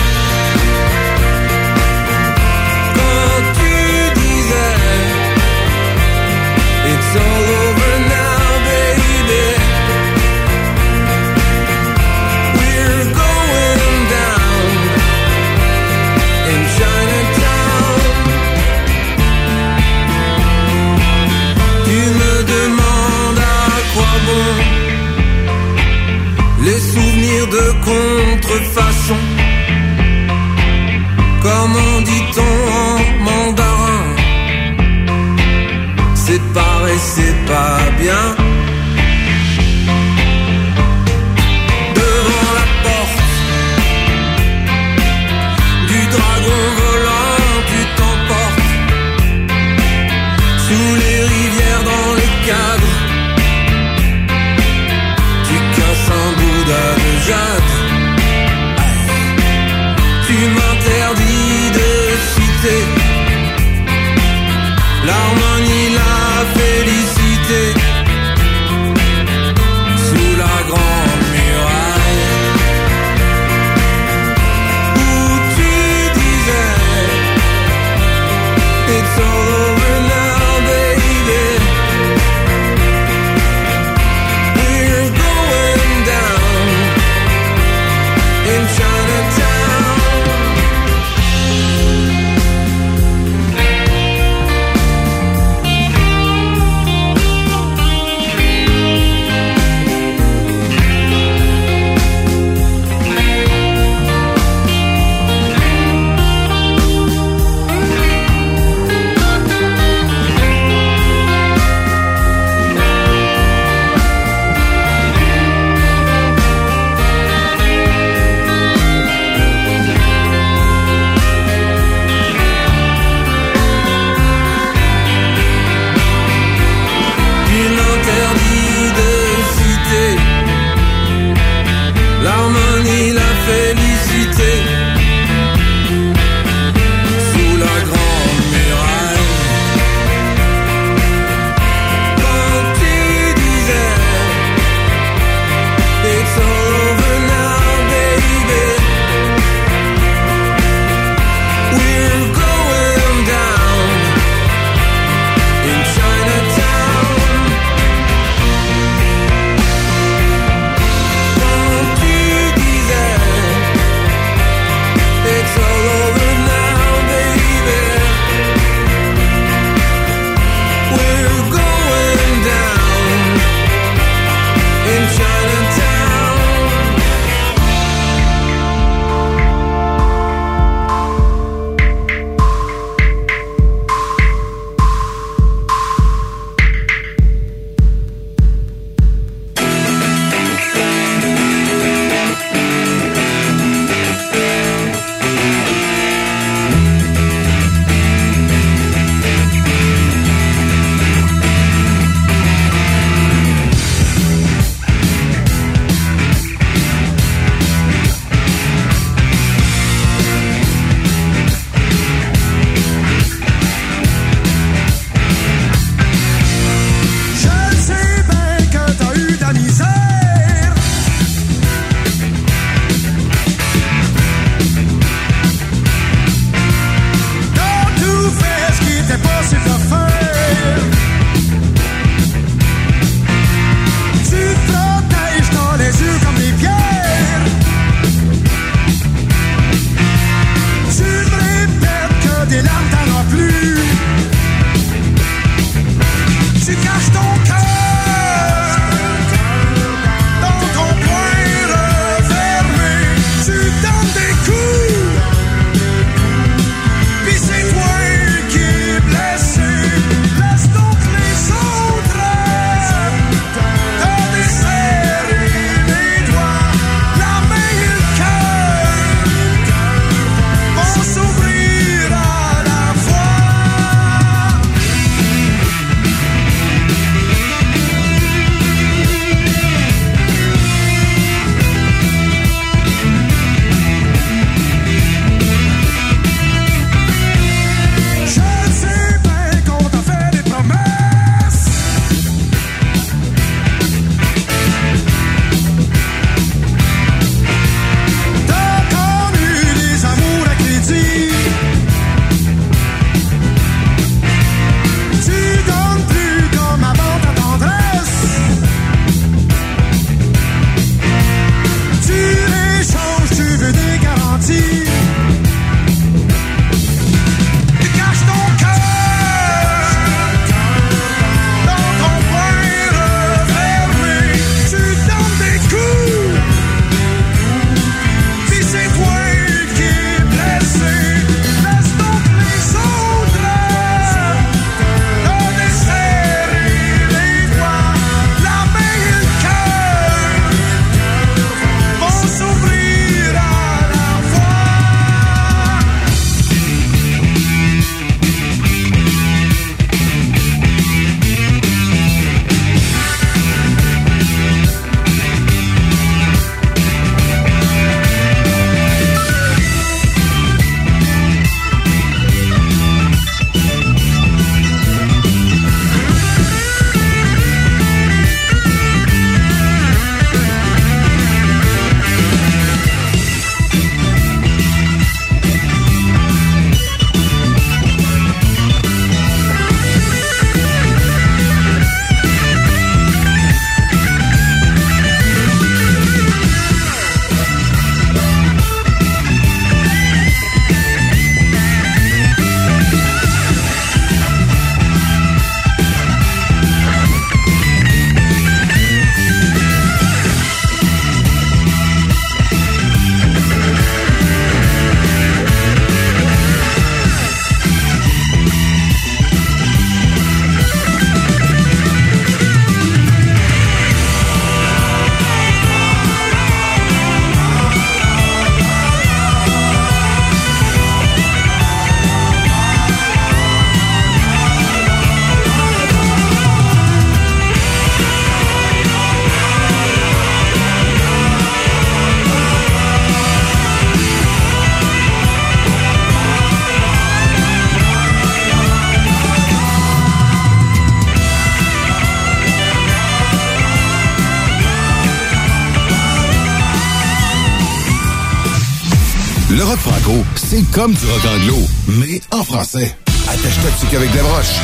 Comme du rock anglo, mais en français. Attache-toi dessus qu'avec la broche,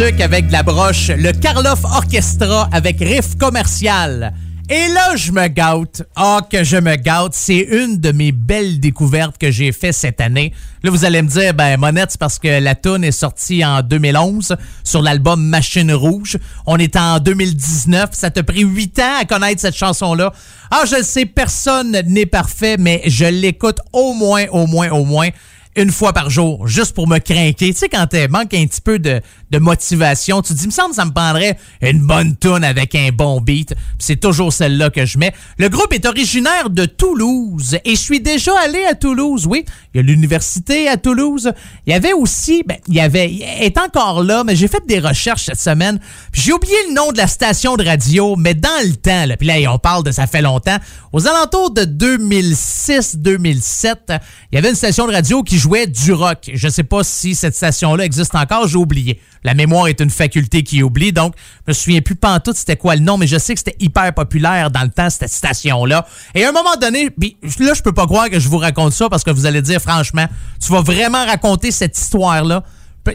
avec
de
la broche, le Karloff Orchestra avec riff commercial. Et là, je me gâte. Ah, que je me gâte. C'est une de mes belles découvertes que j'ai fait cette année. Là, vous allez me dire, ben, Monette, parce que la tune est sortie en 2011 sur l'album Machine Rouge. On est en 2019. Ça t'a pris huit ans à connaître cette chanson-là. Ah, je le sais, personne n'est parfait, mais je l'écoute au moins, au moins, au moins une fois par jour, juste pour me craquer. Tu sais, quand tu manques un petit peu de, motivation, tu te dis, me semble ça me prendrait une bonne tune avec un bon beat. C'est toujours celle-là que je mets. Le groupe est originaire de Toulouse et je suis déjà allé à Toulouse, oui. L'université à Toulouse. Il y avait aussi, ben, il y avait, il est encore là, mais j'ai fait des recherches cette semaine. J'ai oublié le nom de la station de radio, mais dans le temps, là, puis là, on parle de ça fait longtemps, aux alentours de 2006-2007, il y avait une station de radio qui jouait du rock. Je sais pas si cette station-là existe encore, j'ai oublié. La mémoire est une faculté qui oublie, donc je me souviens plus pantoute c'était quoi le nom, mais je sais que c'était hyper populaire dans le temps, cette station-là. Et à un moment donné, puis là, je peux pas croire que je vous raconte ça parce que vous allez dire, franchement, tu vas vraiment raconter cette histoire-là.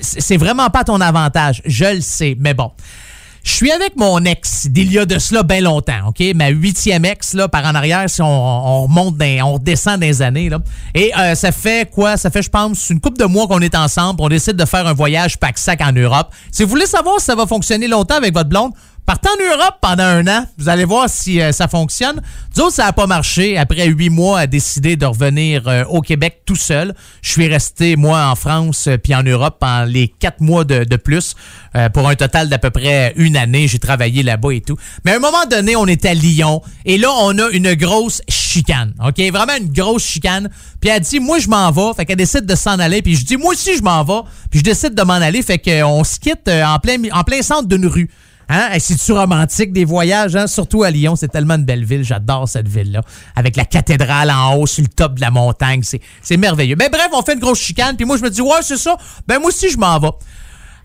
C'est vraiment pas ton avantage, je le sais, mais bon. Je suis avec mon ex d'il y a de cela bien longtemps, OK? Ma huitième ex, là, par en arrière, si on, on on redescend des années, là. Et euh, ça fait quoi? Ça fait, je pense, une couple de mois qu'on est ensemble. On décide de faire un voyage pack-sac en Europe. Si vous voulez savoir si ça va fonctionner longtemps avec votre blonde, Partez en Europe pendant un an. Vous allez voir si euh, ça fonctionne. Nous autres, ça n'a pas marché. Après huit mois, à décider de revenir euh, au Québec tout seul. Je suis resté, moi, en France euh, puis en Europe pendant les quatre mois de, plus. pour un total d'à peu près une année. J'ai travaillé là-bas et tout. Mais à un moment donné, on est à Lyon. Et là, on a une grosse chicane. OK? Vraiment une grosse chicane. Puis elle dit, moi, je m'en vais. Fait qu'elle décide de s'en aller. Puis je dis, moi aussi, je m'en vais. Puis je décide de m'en aller. Fait qu'on se quitte en plein, en plein centre d'une rue. Hein? C'est-tu romantique des voyages, hein? surtout à Lyon? C'est tellement une belle ville. J'adore cette ville-là. Avec la cathédrale en haut, sur le top de la montagne. C'est merveilleux. Mais bref, on fait une grosse chicane. Puis moi, je me dis, ouais, c'est ça. Ben, moi aussi, je m'en vais.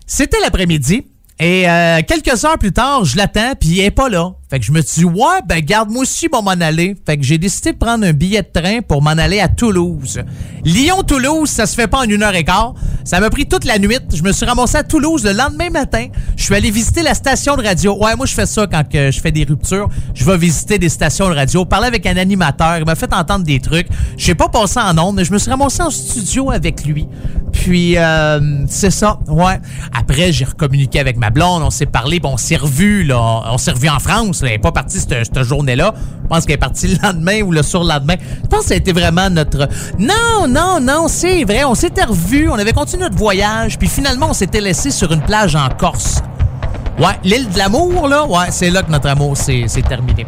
C'était l'après-midi. Et euh, quelques heures plus tard, je l'attends, puis il est pas là. Fait que je me suis dit, ouais, ben garde, moi aussi, bon, m'en aller. Fait que j'ai décidé de prendre un billet de train pour m'en aller à Toulouse. Lyon-Toulouse, ça se fait pas en une heure et quart. Ça m'a pris toute la nuit. Je me suis ramassé à Toulouse le lendemain matin. Je suis allé visiter la station de radio. Ouais, moi, je fais ça quand que je fais des ruptures. Je vais visiter des stations de radio, parler avec un animateur. Il m'a fait entendre des trucs. Je sais pas passer en ondes, mais je me suis ramassé en studio avec lui. Puis, euh, c'est ça, ouais. Après, j'ai recommuniqué avec ma blonde. On s'est parlé, puis on s'est revus, là. On s'est revus en France. Elle n'est pas partie cette, cette journée-là. Je pense qu'elle est partie le lendemain ou le surlendemain. Je pense que ça a été vraiment notre... Non, non, non, c'est vrai. On s'était revus. On avait continué notre voyage. Puis finalement, on s'était laissé sur une plage en Corse. Ouais, l'île de l'amour, là, ouais, c'est là que notre amour s'est terminé.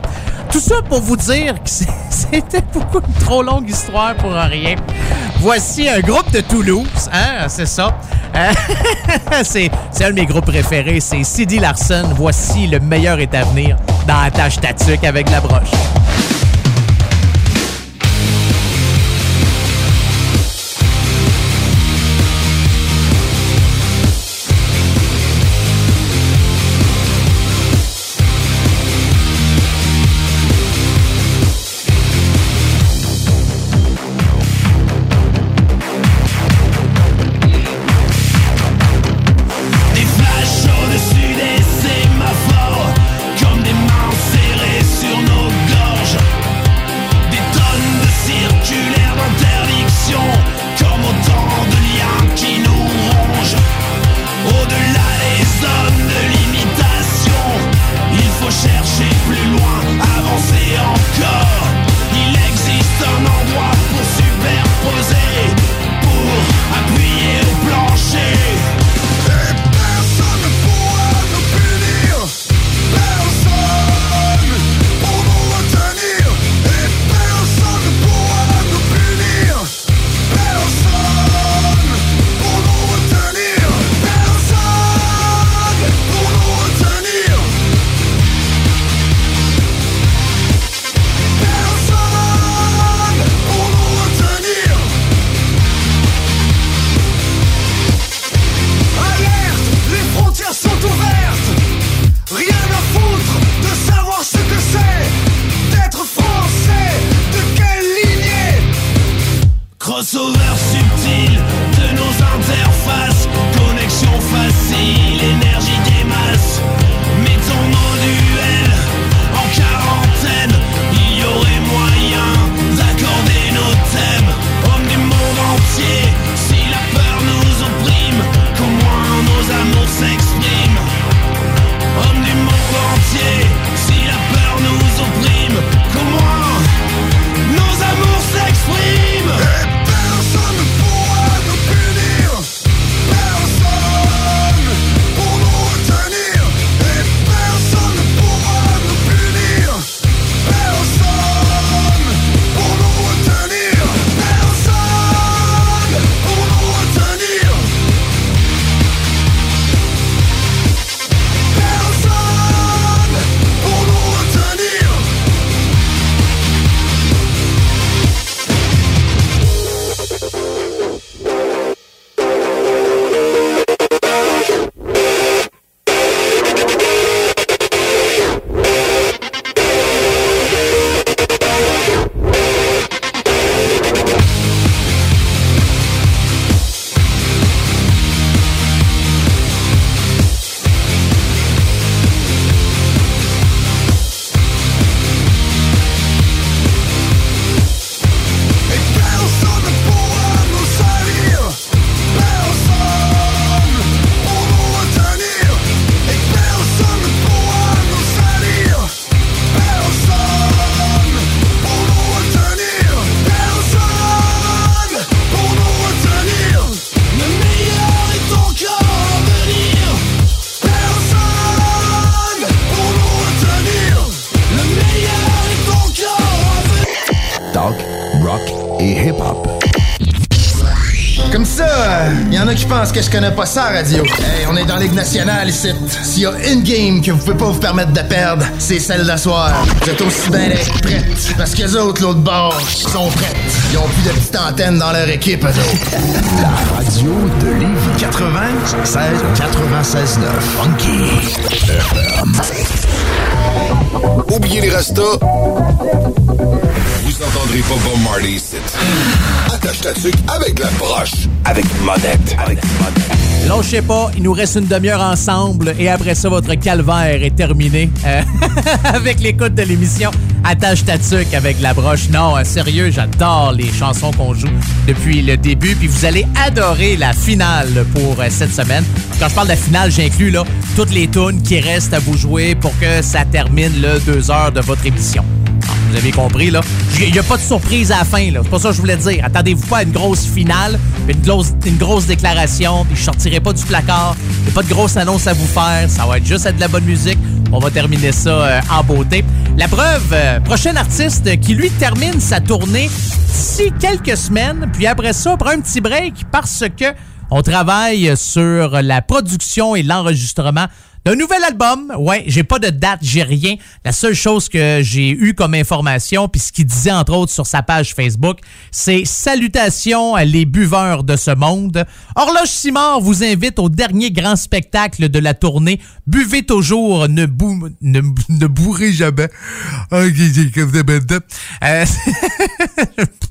Tout ça pour vous dire que c'était beaucoup une trop longue histoire pour rien. Voici un groupe de Toulouse, hein, c'est ça. Euh, c'est un de mes groupes préférés, c'est Sidi Larson. Voici le meilleur est à venir dans la tâche tatuc avec la broche.
Que je connais pas ça, radio. Hey, on est dans Ligue nationale ici. S'il y a une game que vous pouvez pas vous permettre de perdre, c'est celle d'asseoir. Vous êtes aussi bien d'être prêtes. Parce que les autres, l'autre bord, sont prêtes. Ils ont plus de petites antennes dans leur équipe, eux autres.
La radio de Lévis 96 96 9 Funky.
Oubliez les restos. Vous entendrez pas Bob Marley ici. Attache ta tuque avec la broche. Avec monette. Avec monette.
Lâchez pas, il nous reste une demi-heure ensemble et après ça, votre calvaire est terminé euh, avec l'écoute de l'émission Attache ta avec la broche. Non, euh, sérieux, j'adore les chansons qu'on joue depuis le début. Puis vous allez adorer la finale pour euh, cette semaine. Quand je parle de la finale, j'inclus là toutes les tunes qui restent à vous jouer pour que ça termine le deux heures de votre émission. Ah, Vous avez compris, là. Il n'y a pas de surprise à la fin, là. C'est pas ça que je voulais dire. Attendez-vous pas à une grosse finale, une grosse, déclaration, puis je sortirai pas du placard. A pas de grosse annonce à vous faire. Ça va être juste de la bonne musique. On va terminer ça euh, en beauté. La preuve, euh, prochain artiste qui, lui, termine sa tournée d'ici quelques semaines, puis après ça, on prend un petit break parce que on travaille sur la production et l'enregistrement d'un nouvel album. Ouais, j'ai pas de date, j'ai rien. La seule chose que j'ai eu comme information, puis ce qu'il disait entre autres sur sa page Facebook, c'est salutations à les buveurs de ce monde. Horloge Simard vous invite au dernier grand spectacle de la tournée. Buvez toujours, ne, bou ne, bourrez jamais.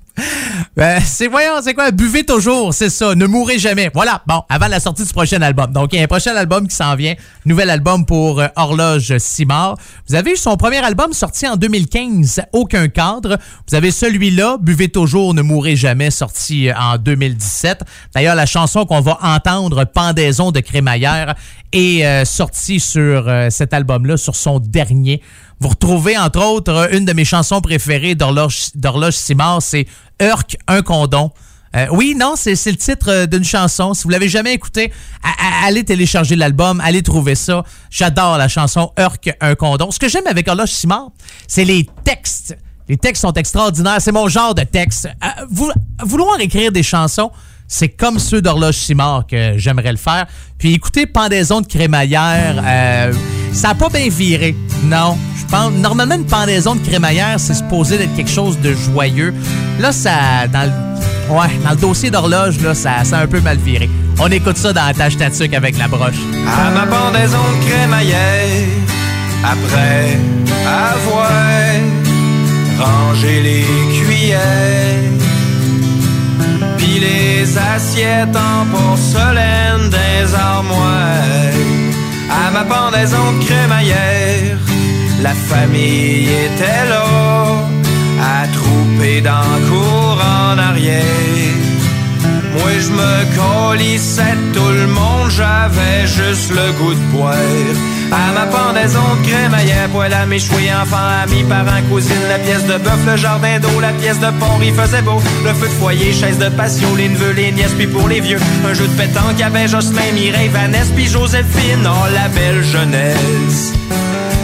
Euh, c'est voyons, c'est quoi? Buvez toujours, c'est ça. Ne mourrez jamais. Voilà. Bon, avant la sortie du prochain album. Donc, il y a un prochain album qui s'en vient. Nouvel album pour euh, Horloge Simard. Vous avez eu son premier album sorti en 2015, Aucun cadre. Vous avez celui-là, Buvez toujours, ne mourrez jamais, sorti euh, en 2017. D'ailleurs, la chanson qu'on va entendre, Pendaison de Crémaillère, est euh, sortie sur cet album-là, sur son dernier. Vous retrouvez, entre autres, euh, une de mes chansons préférées d'Horloge Simard, c'est Urk, un condom. Euh, oui, non, c'est le titre euh, d'une chanson. Si vous l'avez jamais écouté, allez télécharger l'album, allez trouver ça. J'adore la chanson Urk, un condom. Ce que j'aime avec Horloge Simard, c'est les textes. Les textes sont extraordinaires. C'est mon genre de texte. Vou- vouloir écrire des chansons, c'est comme ceux d'Horloge Simard que j'aimerais le faire. Puis écoutez Pendaison de crémaillère, euh, ça n'a pas bien viré. Non, je pense. Normalement, une pendaison de crémaillère, c'est supposé d'être quelque chose de joyeux. Là, ça. Dans le, ouais, dans le dossier d'horloge, là, ça, ça a un peu mal viré. On écoute ça dans la tâche tatuc avec la broche.
À ma pendaison de crémaillère, après avoir rangé les cuillères, puis les assiettes en porcelaine des armoires. À ma pendaison crémaillère, la famille était là, à trouper dans la cour en arrière. Moi je me colissais tout le monde, j'avais juste le goût de boire. À ma pendaison de crémaillère, poêle à méchouer, enfants, amis, parents, cousines, la pièce de bœuf, le jardin d'eau, la pièce de porc, il faisait beau. Le feu de foyer, chaise de patio, les neveux, les nièces, puis pour les vieux, un jeu de pétanque avait Jocelyn, Mireille, Vanessa, puis Joséphine, oh la belle jeunesse.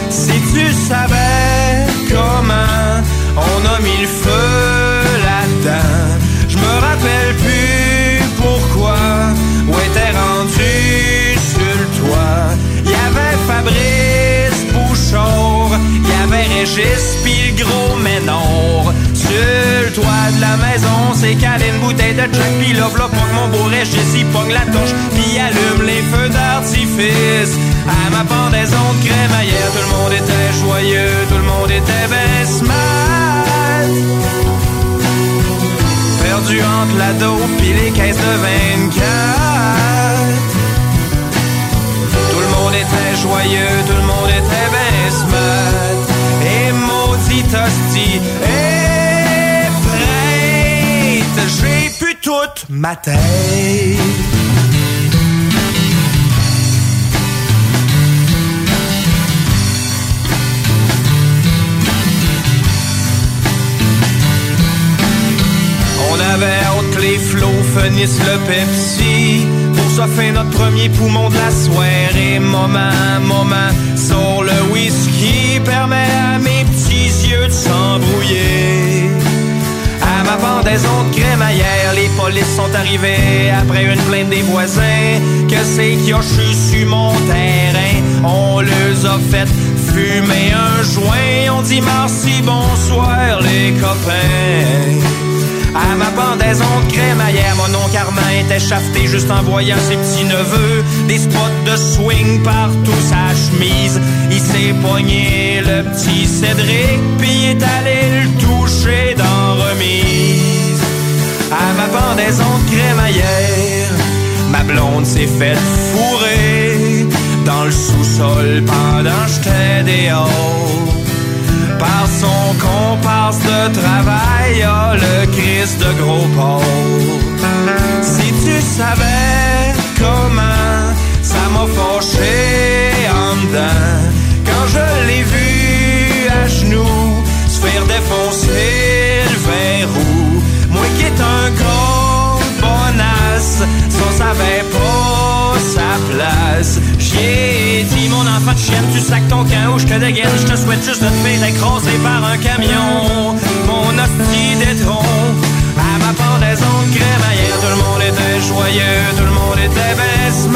Si tu savais comment on a mis le feu? Pis le gros Ménor. Sur le toit de la maison, c'est calé une bouteille de Jack pis là, v'là pogne mon beau Régis, il pogne la torche pis allume les feux d'artifice. À ma pendaison de crémaillère, tout le monde était joyeux, tout le monde était smart. Perdu entre la dope pis les caisses de 24. Tout le monde était joyeux, tout le monde était smart. Et maudit hostie, et prête, j'ai pu toute ma tête. On avait hâte les flots finissent le Pepsi ça fait notre premier poumon de la soirée Moment, moment, sur le whisky Permet à mes petits yeux de s'embrouiller À ma pendaison de crémaillère, les polices sont arrivés après une plainte des voisins. Que c'est qui a sur mon terrain? On les a fait fumer un joint. On dit merci, bonsoir les copains. À ma pendaison de crémaillère, mon oncle Armand était chafeté juste en voyant ses petits neveux. Des spots de swing partout sa chemise. Il s'est pogné le petit Cédric, puis est allé le toucher dans remise. À ma pendaison de crémaillère, ma blonde s'est faite fourrer dans le sous-sol pendant j'étais dehors par son comparse de travail, le Christ de gros porc. Si tu savais comment ça m'a fâché en dedans, quand je l'ai vu à genoux se faire défoncer le verrou, moi qui est un gros bonasse, ça savait de chienne, tu sacs ton camp ou je te dégaine, je te souhaite juste de te faire écraser par un camion. Mon hostie d'étron, à ma pendaison de crémaillère, tout le monde était joyeux, tout le monde était baisse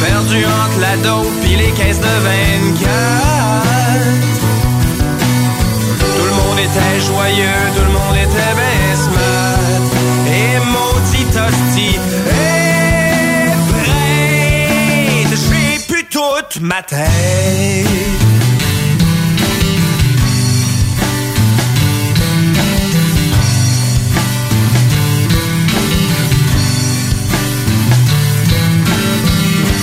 Perdu entre la dope pis les caisses de 24. Tout le monde était joyeux, tout le monde était baisse Et maudit hostie, pu toute ma tête.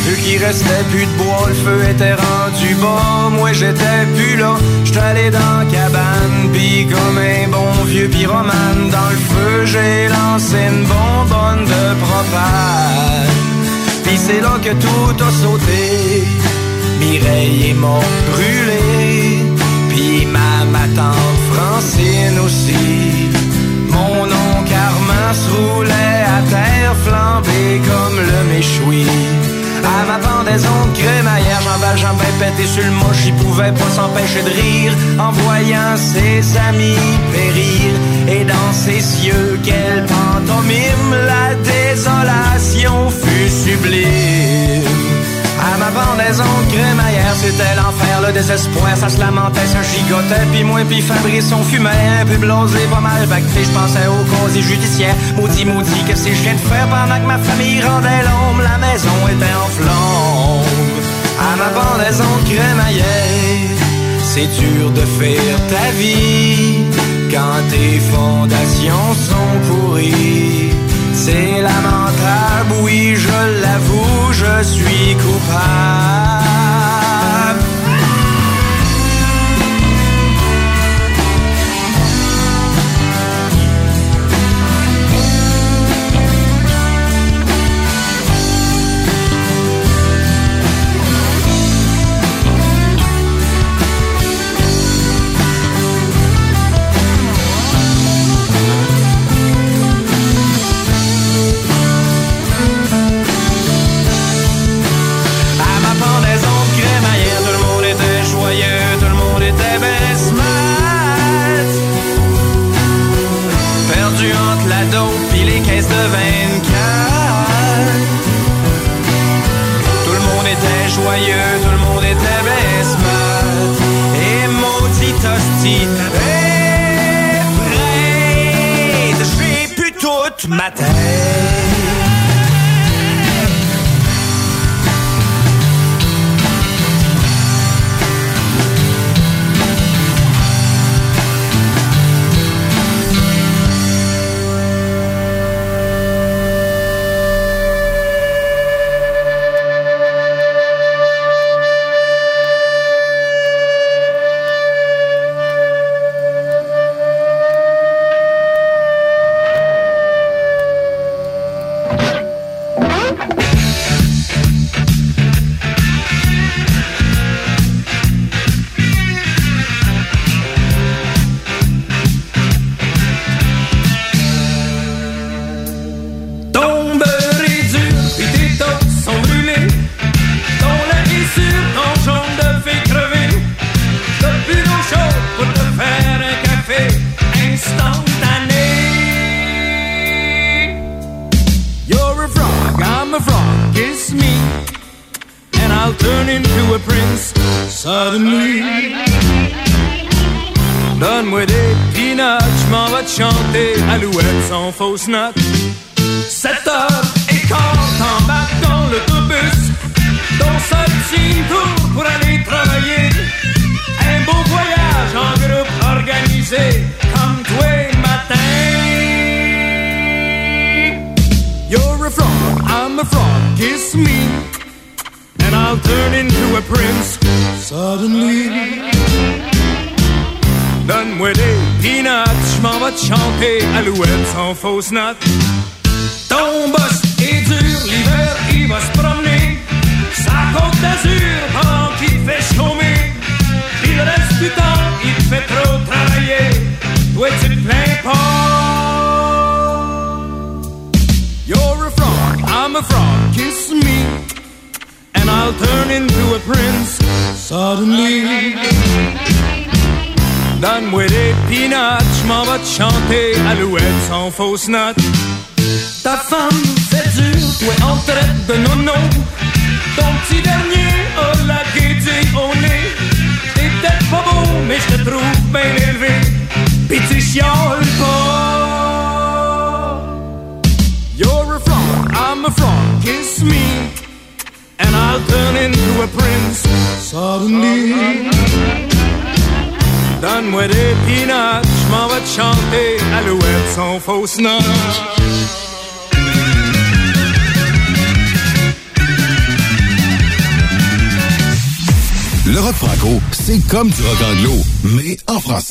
Vu qu'il restait plus de bois, le feu était rendu bas. Moi j'étais plus là, j'étais allé dans la cabane. Pis comme un bon vieux pyromane, dans le feu j'ai lancé une bonbonne de propane. Pis c'est là que tout a sauté. Mireille est morte brûlée. Pis ma, ma tante Francine aussi. Mon oncle Armand se roulait à terre flambé comme le méchoui. À ma pendaison de crémaillère, Jean Valjean pété sur le moche, il pouvait pas s'empêcher de rire en voyant ses amis périr. Et dans ses cieux, quelle pantomime, la désolation fut sublime. À ma pendaison de crémaillère, c'était l'enfer, le désespoir, ça se lamentait, ça gigotait, puis moi, puis Fabrice, on fumait, peu blasé, pas mal bacté, je pensais aux causes judiciaires, maudit, maudit, que c'est je viens de faire pendant que ma famille rendait l'ombre, la maison était en flambe. À ma pendaison crémaillère, c'est dur de faire ta vie quand tes fondations sont pourries. C'est lamentable, oui, je l'avoue, je suis coupable.
Sans fausse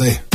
en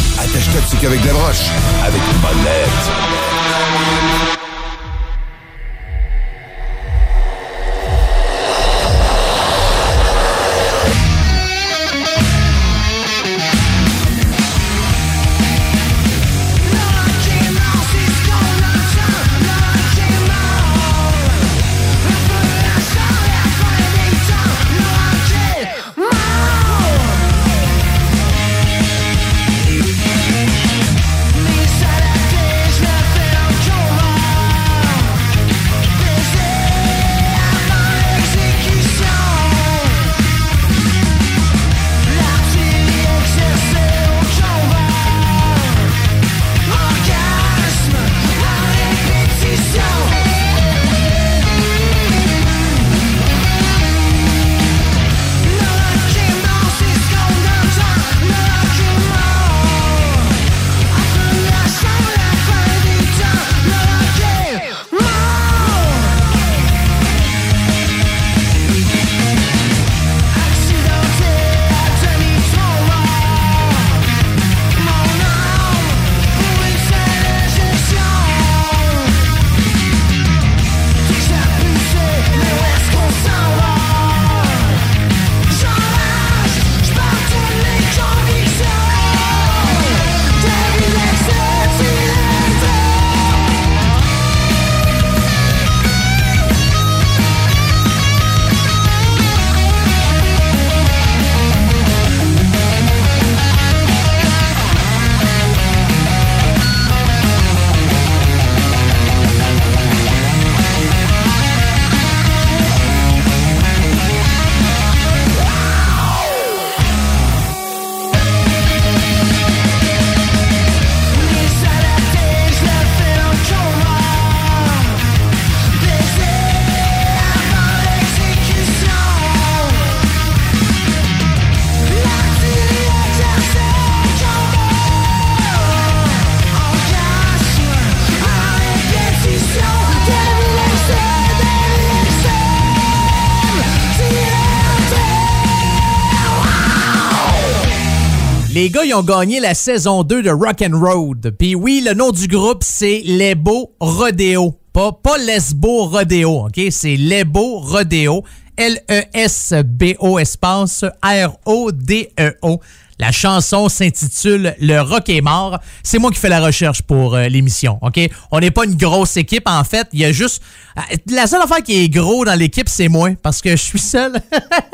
ont gagné la saison 2 de Rock and Road. Puis oui, le nom du groupe, c'est Les Beaux Rodeo. Pas, pas Lesbo Rodeo, OK? C'est Les Beaux Rodeo. L-E-S-B-O espace R-O-D-E-O. La chanson s'intitule Le rock est mort. C'est moi qui fais la recherche pour euh, l'émission, OK? On n'est pas une grosse équipe, en fait. Il y a juste... euh, La seule affaire qui est gros dans l'équipe, c'est moi, parce que je suis seul.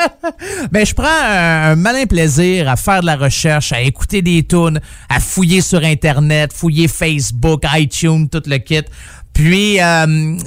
Mais je prends un, malin plaisir à faire de la recherche, à écouter des tunes, à fouiller sur Internet, fouiller Facebook, iTunes, tout le kit. Puis Puis, euh,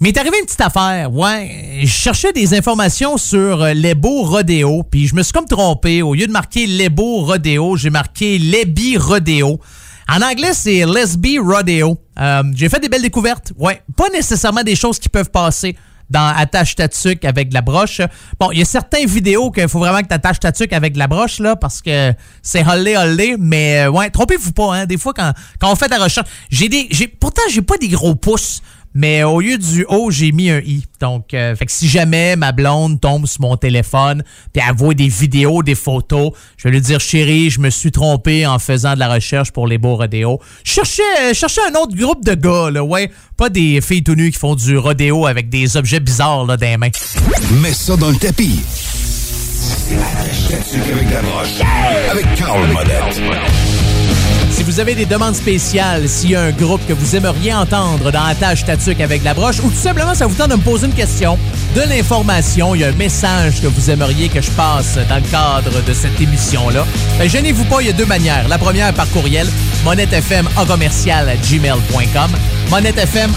il m'est arrivé une petite affaire. Ouais, je cherchais des informations sur euh, les beaux rodéo, puis je me suis comme trompé. Au lieu de marquer les beaux rodéo, j'ai marqué Lesbi rodéo. En anglais, c'est Lesbi rodeo. Euh, j'ai fait des belles découvertes. Ouais, pas nécessairement des choses qui peuvent passer dans attache ta avec de la broche. Bon, il y a certaines vidéos qu'il faut vraiment que tu attaches ta avec de la broche là parce que c'est hollé hollé mais euh, ouais, trompez-vous pas hein, des fois quand, quand on fait de la recherche, j'ai des j'ai pourtant j'ai pas des gros pouces. Mais au lieu du O, j'ai mis un I. Donc, euh, fait que si jamais ma blonde tombe sur mon téléphone, puis elle voit des vidéos, des photos, je vais lui dire, chérie, je me suis trompé en faisant de la recherche pour les beaux rodéos. Je cherchais, euh, je cherchais un autre groupe de gars, là, ouais. Pas des filles tout nues qui font du rodéo avec des objets bizarres, là, dans les mains.
Mets ça dans le tapis. C'est la avec Carl Monette.
Si vous avez des demandes spéciales, s'il y a un groupe que vous aimeriez entendre dans la tâche tatuc avec la broche, ou tout simplement ça vous tente de me poser une question, de l'information, il y a un message que vous aimeriez que je passe dans le cadre de cette émission-là, ben, gênez-vous pas, il y a deux manières. La première par courriel, monettefm en monettefm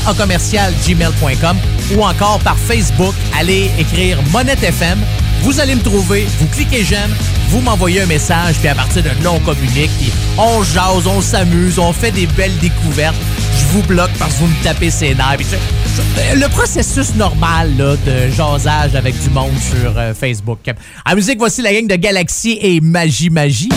ou encore par Facebook, allez écrire Monette FM. Vous allez me trouver, vous cliquez j'aime, vous m'envoyez un message, puis à partir de là, on communique, on jase, on s'amuse, on fait des belles découvertes. Je vous bloque parce que vous me tapez ses nerfs. je- le processus normal là, de jasage avec du monde sur euh, Facebook. En musique, voici la gang de Galaxy et Magie Magie.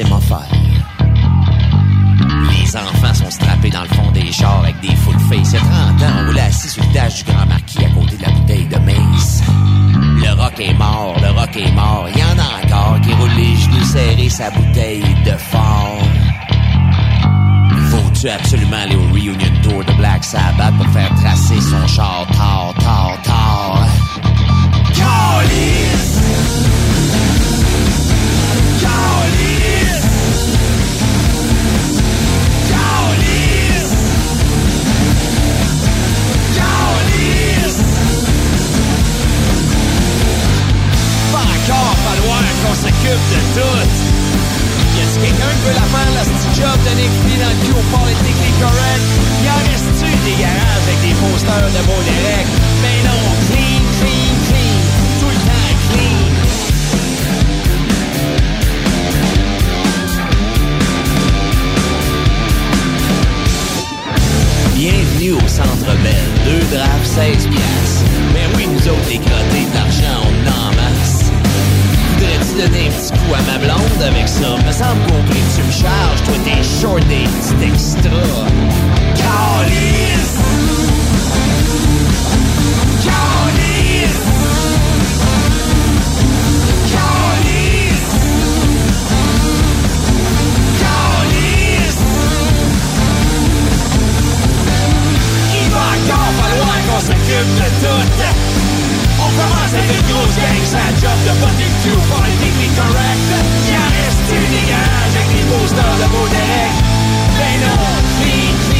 M'a faire? Les enfants sont strappés dans le fond des chars avec des full face. Il y a 30 ans, on roulait assis sur le du Grand Marquis à côté de la bouteille de mace. Le rock est mort, le rock est mort. Il y en a encore qui roule les genoux serrés sa bouteille de fort. Faut-tu absolument aller au reunion tour de Black Sabbath pour faire tracer son char tard, tard, tard? S'occupe de tout. Y'a-tu quelqu'un qui veut la faire, la petite job de Nick P dans le cul au Politically Correct? Y en reste-tu des garages avec des posters de beau direct? Mais non, clean, clean, clean, tout le temps clean. Bienvenue au Centre Bell, deux drafts, 16 piastres. Mais oui, nous autres, les crottés, masse. Voudrais-tu donner un petit coup à ma blonde avec ça? Me semble qu'au prix que tu me charges, toi t'es short des petits extras. Calice! Il va encore falloir qu'on s'occupe de tout! On commence avec une grosse gang, ça job de botter le cul pour être techniquement correct. Il en reste des garages avec des posters de. Ben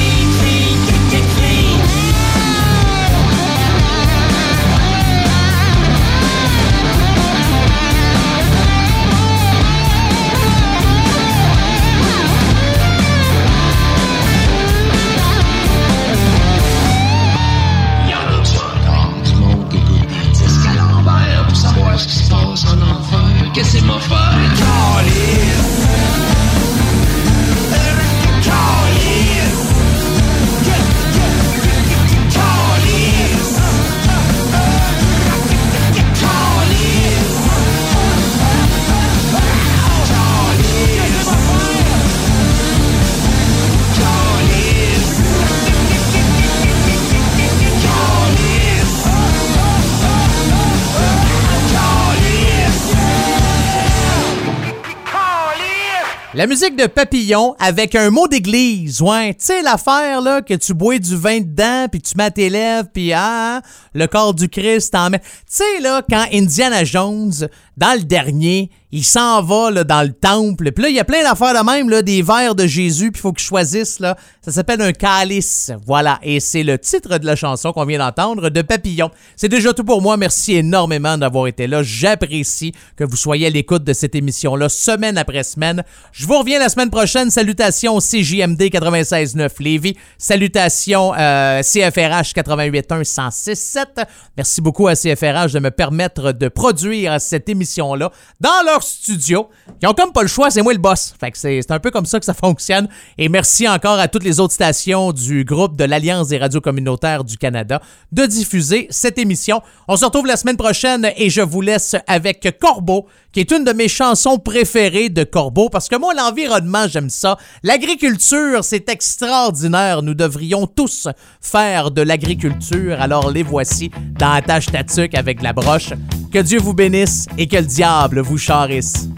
La musique de Papillon avec un mot d'église, ouais. Tu sais l'affaire là que tu bois du vin dedans puis tu mets tes lèvres puis ah, le corps du Christ t'en met. Tu sais là quand Indiana Jones dans le dernier, il s'en va là, dans le temple. Puis là, il y a plein d'affaires de même, là, des vers de Jésus, puis il faut qu'il choisisse. Là. Ça s'appelle un calice. Voilà. Et c'est le titre de la chanson qu'on vient d'entendre de Papillon. C'est déjà tout pour moi. Merci énormément d'avoir été là. J'apprécie que vous soyez à l'écoute de cette émission-là, semaine après semaine. Je vous reviens la semaine prochaine. Salutations CJMD 96.9 Lévis. Salutations euh, CFRH 88.1 106.7. Merci beaucoup à CFRH de me permettre de produire cette dans leur studio. Ils ont comme pas le choix, c'est moi le boss. C'est un peu comme ça que ça fonctionne. Et merci encore à toutes les autres stations du groupe de l'Alliance des radios communautaires du Canada de diffuser cette émission. On se retrouve la semaine prochaine et je vous laisse avec Corbeau, qui est une de mes chansons préférées de Corbeau, parce que moi, l'environnement, j'aime ça. L'agriculture, c'est extraordinaire. Nous devrions tous faire de l'agriculture. Alors les voici dans Attache Tatuc avec la broche. Que Dieu vous bénisse et que le diable vous charisse.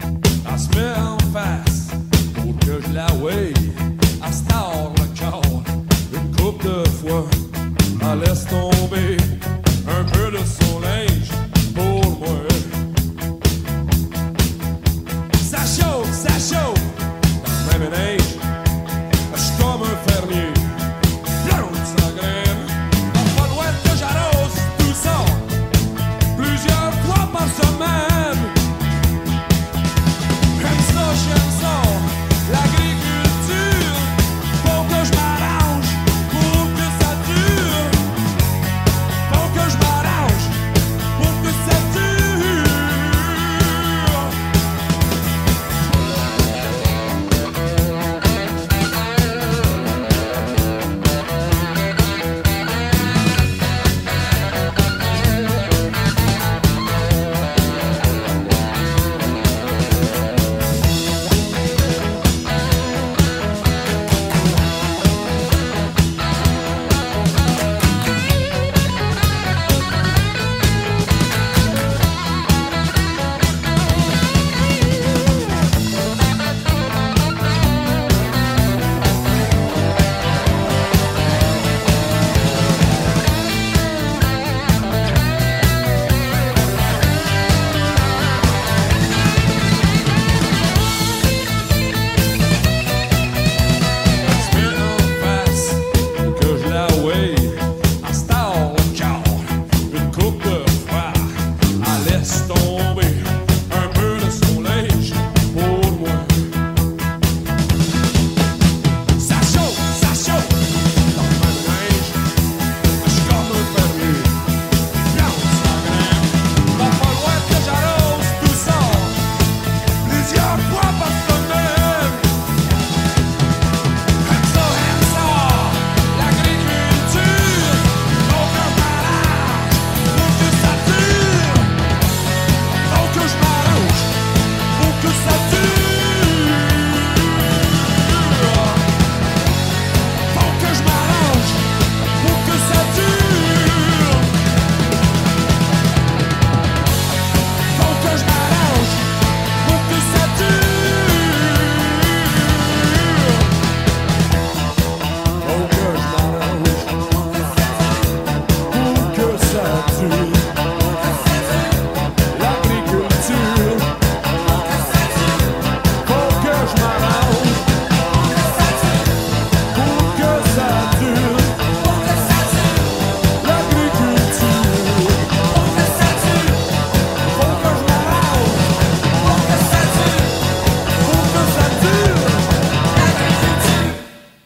La show. Lemonade.